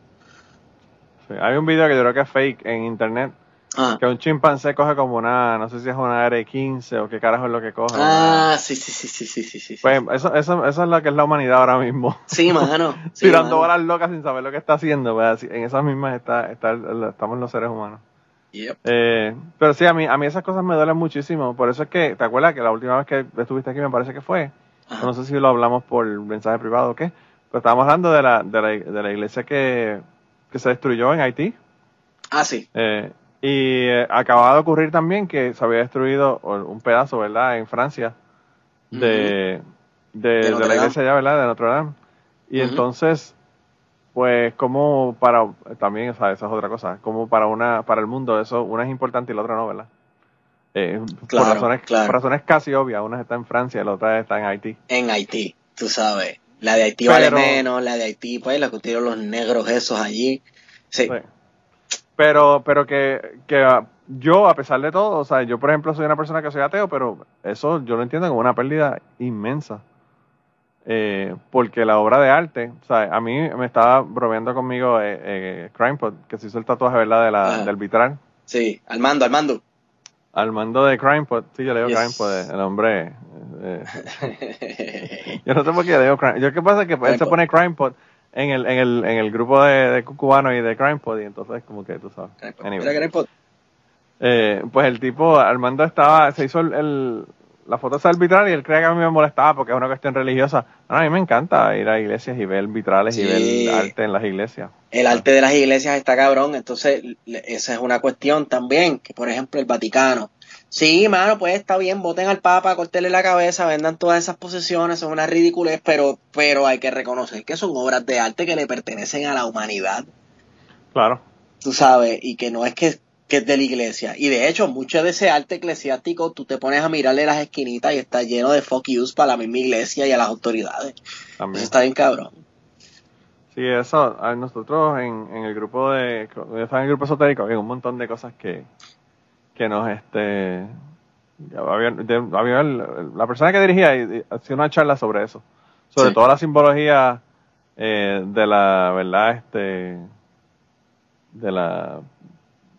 Hay un video que yo creo que es fake en internet, Ah, que un chimpancé coge como una, no sé si es una R15 o qué carajo es lo que coge. ah sí, sí, sí, sí, sí, sí, sí. Pues eso, eso, eso es lo que es la humanidad ahora mismo. Sí, mano. [laughs] sí, Tirando balas locas sin saber lo que está haciendo. pues, en esas mismas está, está, estamos los seres humanos. Yep. Eh, pero sí, a mí, a mí esas cosas me duelen muchísimo. Por eso es que, ¿te acuerdas que la última vez que estuviste aquí me parece que fue? Ajá. No sé si lo hablamos por mensaje privado o qué. Pero estábamos hablando de la, de la, de la iglesia que, que se destruyó en Haití. Ah, sí. Eh, y eh, acababa de ocurrir también que se había destruido un pedazo, ¿verdad? En Francia de, de, la iglesia ya, ¿verdad? De Notre Dame. Y entonces, pues como para, también, o sea, esa es otra cosa, como para una, para el mundo eso, una es importante y la otra no, ¿verdad? Eh, Claro, por, razones, claro. por razones casi obvias, una está en Francia y la otra está en Haití. En Haití, tú sabes. La de Haití vale Pero- menos, la de Haití, pues, la que los negros esos allí. Sí. Sí. Pero, pero que, que ah, yo, a pesar de todo, o sea, yo por ejemplo soy una persona que soy ateo, pero eso yo lo entiendo como una pérdida inmensa. Eh, porque la obra de arte, o sea, a mí me estaba bromeando conmigo eh, eh, CrimePod, que se hizo el tatuaje, ¿verdad?, de la, Ajá. del vitral. Sí, Armando, Armando. Al mando de CrimePod, sí, yo le digo Yes. CrimePod, eh, el hombre. eh, [laughs] yo no sé por qué le digo CrimePod. Yo, ¿qué pasa? Que él se pone CrimePod en el, en el, en el grupo de, de cubanos y de CrimePod, y entonces, como que tú sabes. Anyway. Eh, pues el tipo, Armando estaba, se hizo el, el- la foto esa del vitral y él creía que a mí me molestaba porque es una cuestión religiosa. No, a mí me encanta ir a iglesias y ver vitrales y ver arte en las iglesias. El arte de las iglesias está cabrón, entonces esa es una cuestión también, que por ejemplo el Vaticano Sí, mano, pues está bien, voten al Papa, cortenle la cabeza, vendan todas esas posesiones, son una ridiculez, pero, pero hay que reconocer que son obras de arte que le pertenecen a la humanidad. Claro. Tú sabes, y que no es que, que es de la iglesia. Y de hecho, mucho de ese arte eclesiástico, tú te pones a mirarle las esquinitas y está lleno de fuck yous para la misma iglesia y a las autoridades. También. Eso está bien cabrón. Sí, eso, a nosotros en, en el grupo de, en el grupo esotérico, había un montón de cosas que, que nos, este, había, la persona que dirigía hacía una charla sobre eso, sobre Sí. toda la simbología eh, de la, verdad, este, de la,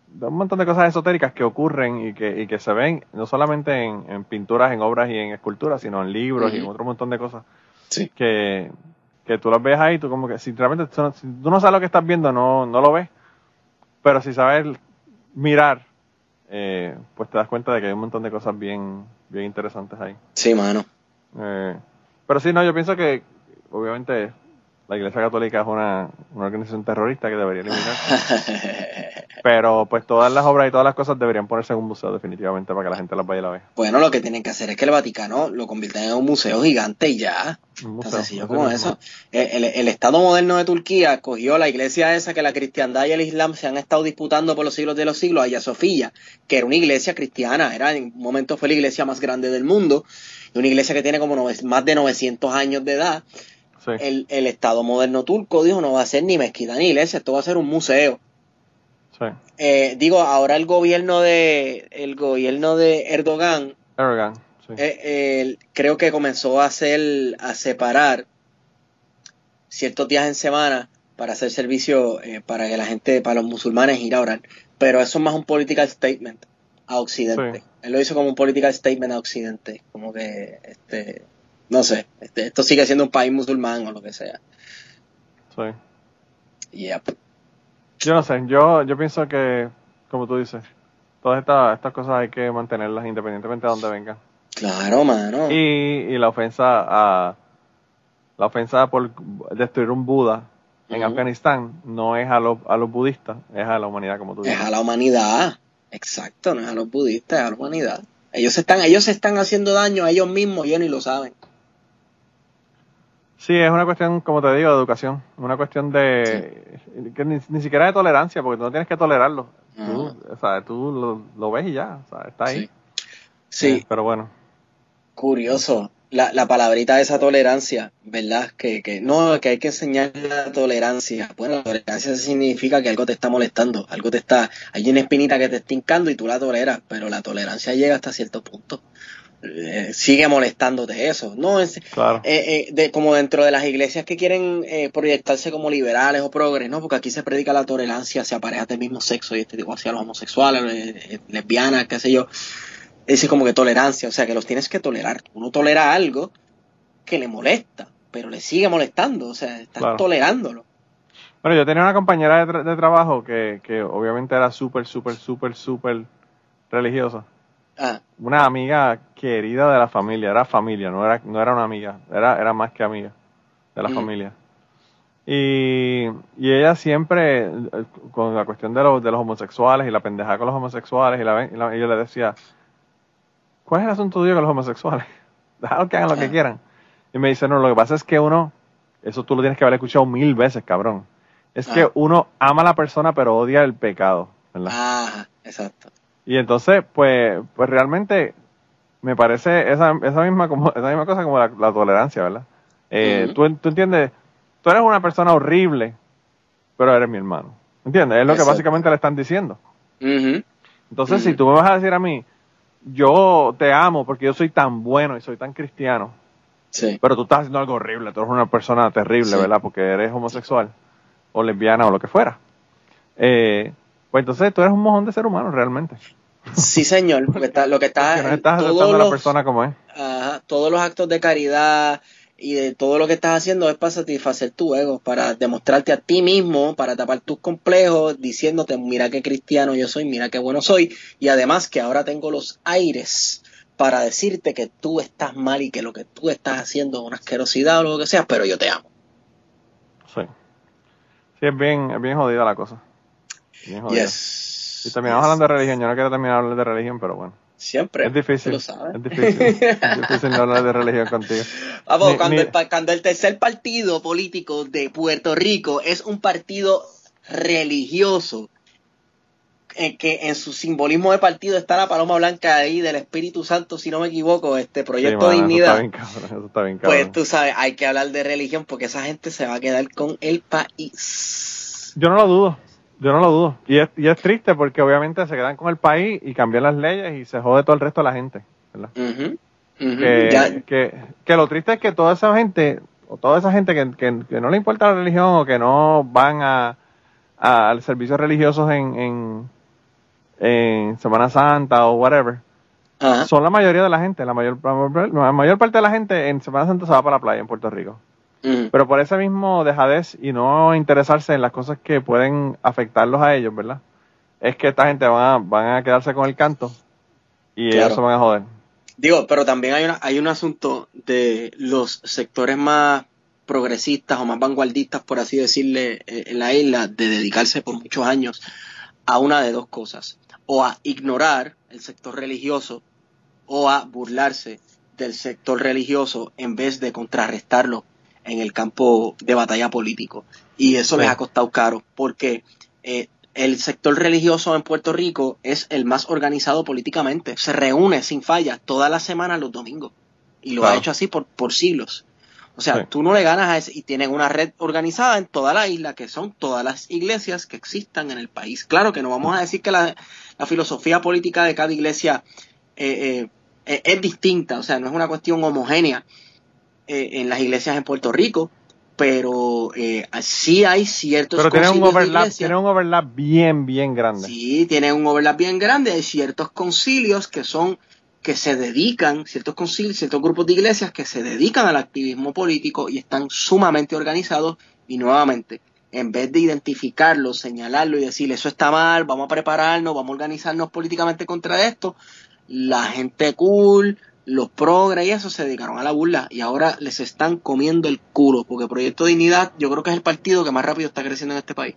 de un montón de cosas esotéricas que ocurren y que, y que se ven no solamente en, en pinturas, en obras y en esculturas, sino en libros y en otro montón de cosas Sí. que, que tú los ves ahí, tú como que si realmente tú no, si tú no sabes lo que estás viendo, no, no lo ves, pero si sabes mirar, eh, pues te das cuenta de que hay un montón de cosas bien, bien interesantes ahí. Sí, mano. Eh, pero sí, no, yo pienso que obviamente la Iglesia Católica es una, una organización terrorista que debería eliminar, [laughs] pero pues todas las obras y todas las cosas deberían ponerse en un museo definitivamente para que la gente las vaya y la vea. bueno, lo que tienen que hacer es que el Vaticano lo conviertan en un museo gigante y ya. Museo, Tan sencillo como eso. El, el- el Estado moderno de Turquía cogió la iglesia esa que la cristiandad y el islam se han estado disputando por los siglos de los siglos, Hagia Sofía, que era una iglesia cristiana, era en un momento fue la iglesia más grande del mundo, y una iglesia que tiene como nove- más de 900 años de edad. Sí, El, el Estado moderno turco dijo no va a ser ni mezquita ni iglesia, esto va a ser un museo. sí. Eh, digo, ahora el gobierno de el gobierno de Erdogan Erdogan, sí. eh, creo que comenzó a hacer, a separar ciertos días en semana para hacer servicio eh, para que la gente, para los musulmanes ir a orar. Pero eso es más un political statement a Occidente. Él lo hizo como un political statement a Occidente. Como que, este, no sé, este, esto sigue siendo un país musulmán o lo que sea. sí. Yep. Yo no sé, yo, yo pienso que, como tú dices, todas estas, estas cosas hay que mantenerlas independientemente de dónde vengan. Claro, mano. Y, y la ofensa a la ofensa por destruir un Buda en. Afganistán no es a los, a los budistas, es a la humanidad, como tú Es dices. a la humanidad. Exacto, no es a los budistas, es a la humanidad. Ellos se están, ellos se están haciendo daño a ellos mismos y ellos ni lo saben. Sí, es una cuestión, como te digo, de educación. Una cuestión de. que ni, ni siquiera de tolerancia, porque tú no tienes que tolerarlo. Tú, o sea, tú lo, lo ves y ya, o sea, está ahí. Sí. Sí, pero bueno, curioso. La, la palabrita de esa tolerancia, ¿verdad? Que, que no, que hay que enseñar la tolerancia. Bueno, la tolerancia significa que algo te está molestando, algo te está, hay una espinita que te está hincando y tú la toleras, pero la tolerancia llega hasta cierto punto. Eh, sigue molestándote eso. No es, claro. eh, eh, de, como dentro de las iglesias que quieren eh, proyectarse como liberales o progres, ¿no? Porque aquí se predica la tolerancia hacia parejas del mismo sexo y este tipo hacia los homosexuales, lesbianas, qué sé yo. Es decir, como que tolerancia, o sea, que los tienes que tolerar. Uno tolera algo que le molesta, pero le sigue molestando, o sea, estás Claro. tolerándolo. Bueno, yo tenía una compañera de, tra- de trabajo que, que obviamente era súper, súper, súper, súper religiosa. Ah, Una amiga querida de la familia, era familia, no era, no era una amiga, era, era más que amiga de la Mm. familia. Y, y ella siempre, eh, con la cuestión de los, de los homosexuales y la pendejada con los homosexuales, y, la, y, la- y yo le decía, ¿cuál es el asunto tuyo con los homosexuales? [laughs] Déjalo que hagan lo que Ah. quieran. Y me dice, no, lo que pasa es que uno, eso tú lo tienes que haber escuchado mil veces, cabrón. Es que Ah. uno ama a la persona pero odia el pecado, ¿verdad? ajá, exacto. Y entonces, pues, pues realmente me parece esa, esa misma como [laughs] esa misma cosa como la, la tolerancia, ¿verdad? Eh, tú, tú entiendes, tú eres una persona horrible, pero eres mi hermano. ¿Entiendes? Es lo que básicamente le están diciendo. Entonces, si tú me vas a decir a mí, yo te amo porque yo soy tan bueno y soy tan cristiano, Sí, pero tú estás haciendo algo horrible, tú eres una persona terrible, Sí. ¿verdad? Porque eres homosexual o lesbiana o lo que fuera. Eh, pues entonces tú eres un mojón de ser humano realmente. sí señor, porque está, lo que está, no estás todos a la los- persona como es. Ajá, todos los actos de caridad y de todo lo que estás haciendo es para satisfacer tu ego, para demostrarte a ti mismo, para tapar tus complejos, diciéndote, mira qué cristiano yo soy, mira qué bueno soy, y además que ahora tengo los aires para decirte que tú estás mal y que lo que tú estás haciendo es una asquerosidad o lo que sea, pero yo te amo. Sí. Sí, es bien, es bien jodida la cosa. Yes. Y terminamos Yes. hablando de religión. Yo no quiero terminar hablando de religión, pero bueno. Siempre. Es difícil. lo sabes. Es difícil. es [laughs] difícil no hablar de religión contigo. Vamos, Ni- cuando, ni- el, pa- cuando el tercer partido político de Puerto Rico es un partido religioso, en que en su simbolismo de partido está la paloma blanca ahí del Espíritu Santo, si no me equivoco, este Sí, Proyecto mano, Dignidad. Eso está bien cabrón. Eso está bien cabrón. Pues tú sabes, hay que hablar de religión porque esa gente se va a quedar con el país. Yo no lo dudo. Yo no lo dudo. Y es, y es triste porque obviamente se quedan con el país y cambian las leyes y se jode todo el resto de la gente. ¿verdad? Que, Ya- que, que lo triste es que toda esa gente, o toda esa gente que, que, que no le importa la religión o que no van a, a, a servicios religiosos en, en, en Semana Santa o whatever, son la mayoría de la gente. La mayor- la mayor parte de la gente en Semana Santa se va para la playa en Puerto Rico. Pero por ese mismo dejadez y no interesarse en las cosas que pueden afectarlos a ellos, ¿verdad? Es que esta gente van a, van a quedarse con el canto y Claro. ellos se van a joder. Digo, pero también hay, una, hay un asunto de los sectores más progresistas o más vanguardistas, por así decirle, eh, en la isla, de dedicarse por muchos años a una de dos cosas. O a ignorar el sector religioso o a burlarse del sector religioso en vez de contrarrestarlo en el campo de batalla político. Y eso les ha costado caro, porque eh, el sector religioso en Puerto Rico es el más organizado políticamente. Se reúne sin falla todas las semanas los domingos. Y lo Claro. ha hecho así por, por siglos. O sea, Sí. tú no le ganas a ese. Y tienen una red organizada en toda la isla, que son todas las iglesias que existan en el país. Claro que no vamos a decir que la, la filosofía política de cada iglesia eh, eh, eh, es distinta. O sea, no es una cuestión homogénea eh, en las iglesias en Puerto Rico. Pero eh, sí hay ciertos Pero tiene un overlap, tiene un overlap bien, bien grande. Sí, tiene un overlap bien grande. Hay ciertos concilios que son que se dedican, ciertos concilios, ciertos grupos de iglesias que se dedican al activismo político y están sumamente organizados y nuevamente, en vez de identificarlo, señalarlo y decir eso está mal, vamos a prepararnos, vamos a organizarnos políticamente contra esto, la gente cool, los progres y eso se dedicaron a la burla y ahora les están comiendo el culo porque Proyecto Dignidad yo creo que es el partido que más rápido está creciendo en este país.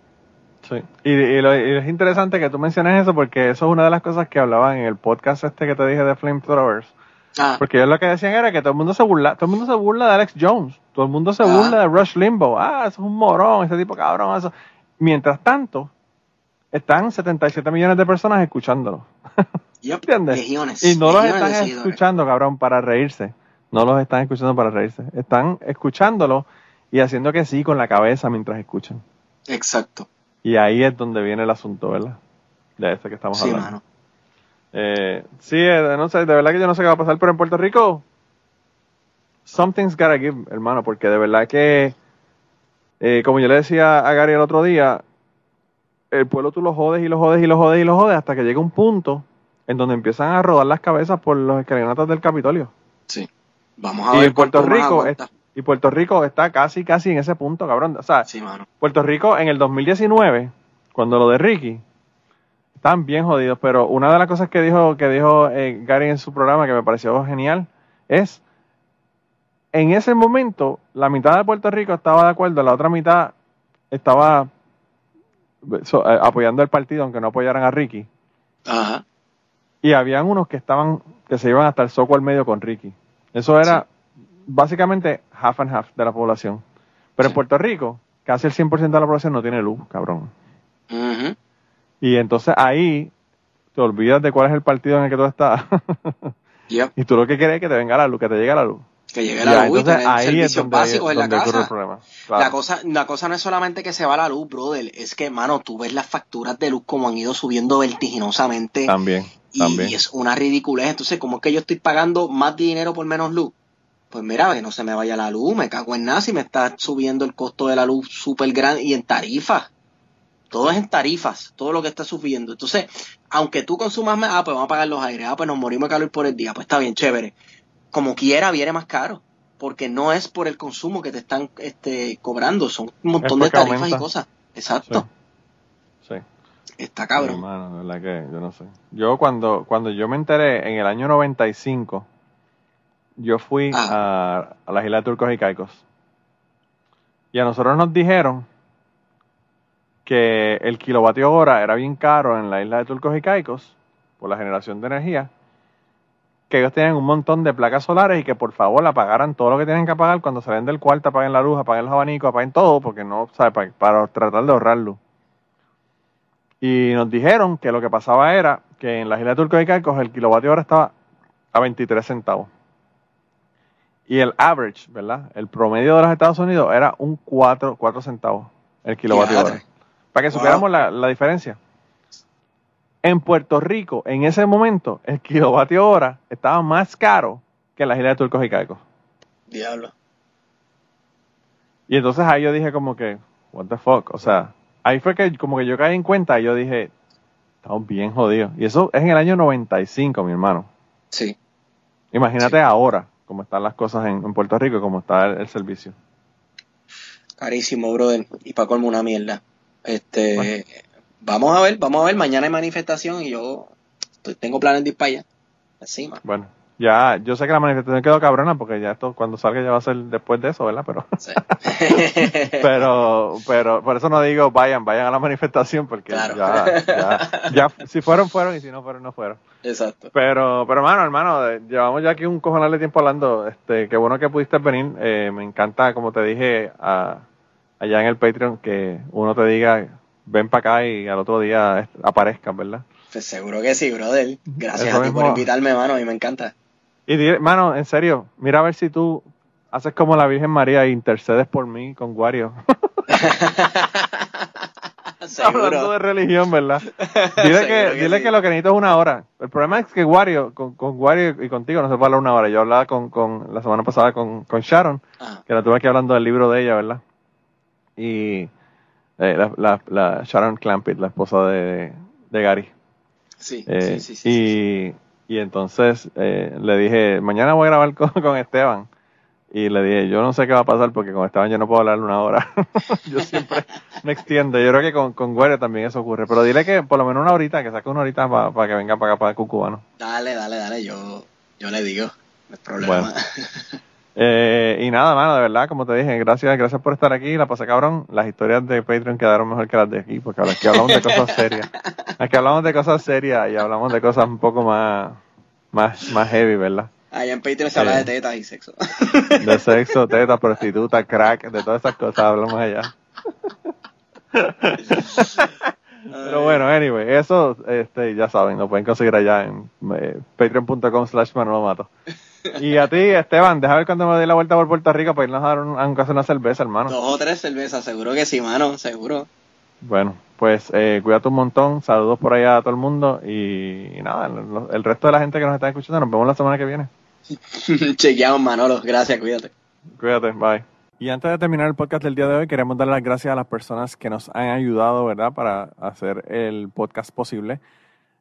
Sí. Y, y lo- y es interesante que tú menciones eso porque eso es una de las cosas que hablaban en el podcast este que te dije de Flamethrowers. Ah, Porque ellos lo que decían era que todo el mundo se burla, todo el mundo se burla de Alex Jones, todo el mundo se Ah. burla de Rush Limbaugh, ah, eso es un morón, ese tipo cabrón, eso. Mientras tanto, están 77 millones de personas escuchándolo. [laughs] yep, ¿Entiendes? legiones, Y no los están escuchando, cabrón, para reírse. No los están escuchando para reírse. Están escuchándolo y haciendo que sí con la cabeza mientras escuchan. Exacto. Y ahí es donde viene el asunto, ¿verdad? De este que estamos Sí, hablando. mano. Eh, sí, eh, no sé, de verdad que yo no sé qué va a pasar, pero en Puerto Rico, something's gotta give, hermano, porque de verdad que, eh, como yo le decía a Gary el otro día, el pueblo tú lo jodes y lo jodes y lo jodes y lo jodes hasta que llega un punto en donde empiezan a rodar las cabezas por los escalinatas del Capitolio. Sí. Vamos a Y ver Puerto Rico, aguanta. y Puerto Rico está casi, casi en ese punto, cabrón. O sea, Sí, mano. Puerto Rico en el 2019, cuando lo de Ricky, estaban bien jodidos, pero una de las cosas que dijo, que dijo eh, Gary en su programa que me pareció genial es, en ese momento, la mitad de Puerto Rico estaba de acuerdo, la otra mitad estaba so- eh, apoyando el partido, aunque no apoyaran a Ricky, Ajá. Y habían unos que estaban, que se iban hasta el soco al medio con Ricky. Eso era básicamente half and half de la población. Pero en. Puerto Rico, casi el 100% de la población no tiene luz, cabrón. Y entonces ahí te olvidas de cuál es el partido en el que tú estás. [laughs] Yep. y tú lo que quieres es que te venga la luz, que te llegue la luz. Que llegue Ya, la luz y entonces tener ahí es servicios donde, básicos en la casa. Claro. La cosa, la cosa no es solamente que se va la luz, brother. Es que, mano, tú ves las facturas de luz como han ido subiendo vertiginosamente. También, y, es una ridiculez. Entonces, ¿cómo es que yo estoy pagando más dinero por menos luz? Pues mira, que no se me vaya la luz, me cago en nada si me está subiendo el costo de la luz súper grande y en tarifas. Todo es en tarifas, todo lo que está subiendo. Entonces, aunque tú consumas más, ah, pues vamos a pagar los aires, ah, pues nos morimos de calor por el día, pues está bien, chévere. Como quiera, viene más caro, porque no es por el consumo que te están este, cobrando, son un montón de tarifas y cosas. Exacto, Sí. Está cabrón. Que yo no sé. Yo cuando, cuando yo me enteré en el año 95, yo fui Ah. a, a las islas de Turcos y Caicos. Y a nosotros nos dijeron que el kilovatio hora era bien caro en la isla de Turcos y Caicos por la generación de energía que ellos tienen un montón de placas solares y que por favor apagaran todo lo que tienen que apagar cuando salen del cuarto, apaguen la luz, apaguen los abanicos, apaguen todo, porque no, ¿sabes? Para, para tratar de ahorrar luz. Y nos dijeron que lo que pasaba era que en la isla de Turco y Caicos el kilovatio hora estaba a 23 centavos. Y el average, ¿verdad? El promedio de los Estados Unidos era un 4, 4 centavos el kilovatio hora. Para que Wow. supiéramos la, la diferencia. En Puerto Rico, en ese momento, el kilovatio hora estaba más caro que en las islas de Turcos y Caicos. Diablo. Y entonces ahí yo dije como que, what the fuck, o sea, ahí fue que como que yo caí en cuenta y yo dije, estamos bien jodidos. Y eso es en el año 95, mi hermano. Sí. Imagínate Sí. ahora cómo están las cosas en, en Puerto Rico y cómo está el, el servicio. Carísimo, brother. Y para colmo una mierda. Este, vamos a ver, vamos a ver. Mañana hay manifestación y yo tengo planes de ir para allá. Encima. Bueno, ya, yo sé que la manifestación quedó cabrona porque ya esto cuando salga ya va a ser después de eso, ¿verdad? Pero, Sí. [laughs] pero, pero, por eso no digo vayan, vayan a la manifestación porque Claro. ya, ya, ya, si fueron, fueron y si no fueron, no fueron. Exacto. Pero, pero hermano, hermano, llevamos ya aquí un cojonal de tiempo hablando. Este, qué bueno que pudiste venir. Eh, me encanta, como te dije a- allá en el Patreon, que uno te diga, ven para acá y al otro día aparezcas, ¿verdad? Pues seguro que sí, brother. Gracias Eso a ti por invitarme, mano. A mí me encanta. Y dile, mano, en serio, mira a ver si tú haces como la Virgen María e intercedes por mí con Wario. [laughs] [laughs] Hablando de religión, ¿verdad? [laughs] Dile, que, que dile sí. que lo que necesito es una hora. El problema es que Wario, con, con Wario y contigo no se puede hablar una hora. Yo hablaba con, con la semana pasada con, con Sharon, Ajá. que la tuve aquí hablando del libro de ella, ¿verdad? Y eh, la, la, la Sharon Clampett, la esposa de, de Gary. Sí, Eh, sí, sí, sí, y, sí. Y entonces eh, le dije, mañana voy a grabar con, con Esteban. Y le dije, yo no sé qué va a pasar porque con Esteban yo no puedo hablar una hora. [laughs] yo siempre me extiendo. Yo creo que con, con también eso ocurre. Pero dile que por lo menos una horita, que saque una horita para que venga para acá, para Cucubano. Dale, dale, dale. Yo, yo le digo. No hay problema. Bueno. [laughs] Eh, y nada, mano, de verdad, como te dije, gracias, gracias por estar aquí. La pasé cabrón. Las historias de Patreon quedaron mejor que las de aquí, porque aquí hablamos de cosas serias. Aquí hablamos de cosas serias y hablamos de cosas un poco más, más, más heavy, ¿verdad? Allá en Patreon se habla Eh. de tetas y sexo. De sexo, teta, prostituta, crack, de todas esas cosas hablamos allá. Pero bueno, anyway, eso este, ya saben, lo pueden conseguir allá en eh, patreon.com slash Manolo Mato. Y a ti, Esteban, deja ver cuando me dé la vuelta por Puerto Rico para irnos a dar un, a un caso una cerveza, hermano. Dos o tres cervezas, seguro que sí, mano. Seguro. Bueno, pues eh, cuídate un montón, saludos por allá a todo el mundo y, nada, el, el resto de la gente que nos está escuchando, nos vemos la semana que viene. [laughs] Chequeamos, Manolo. Gracias, cuídate. Cuídate, bye. Y antes de terminar el podcast del día de hoy, queremos dar las gracias a las personas que nos han ayudado, ¿verdad?, para hacer el podcast posible.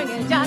Montaña como en el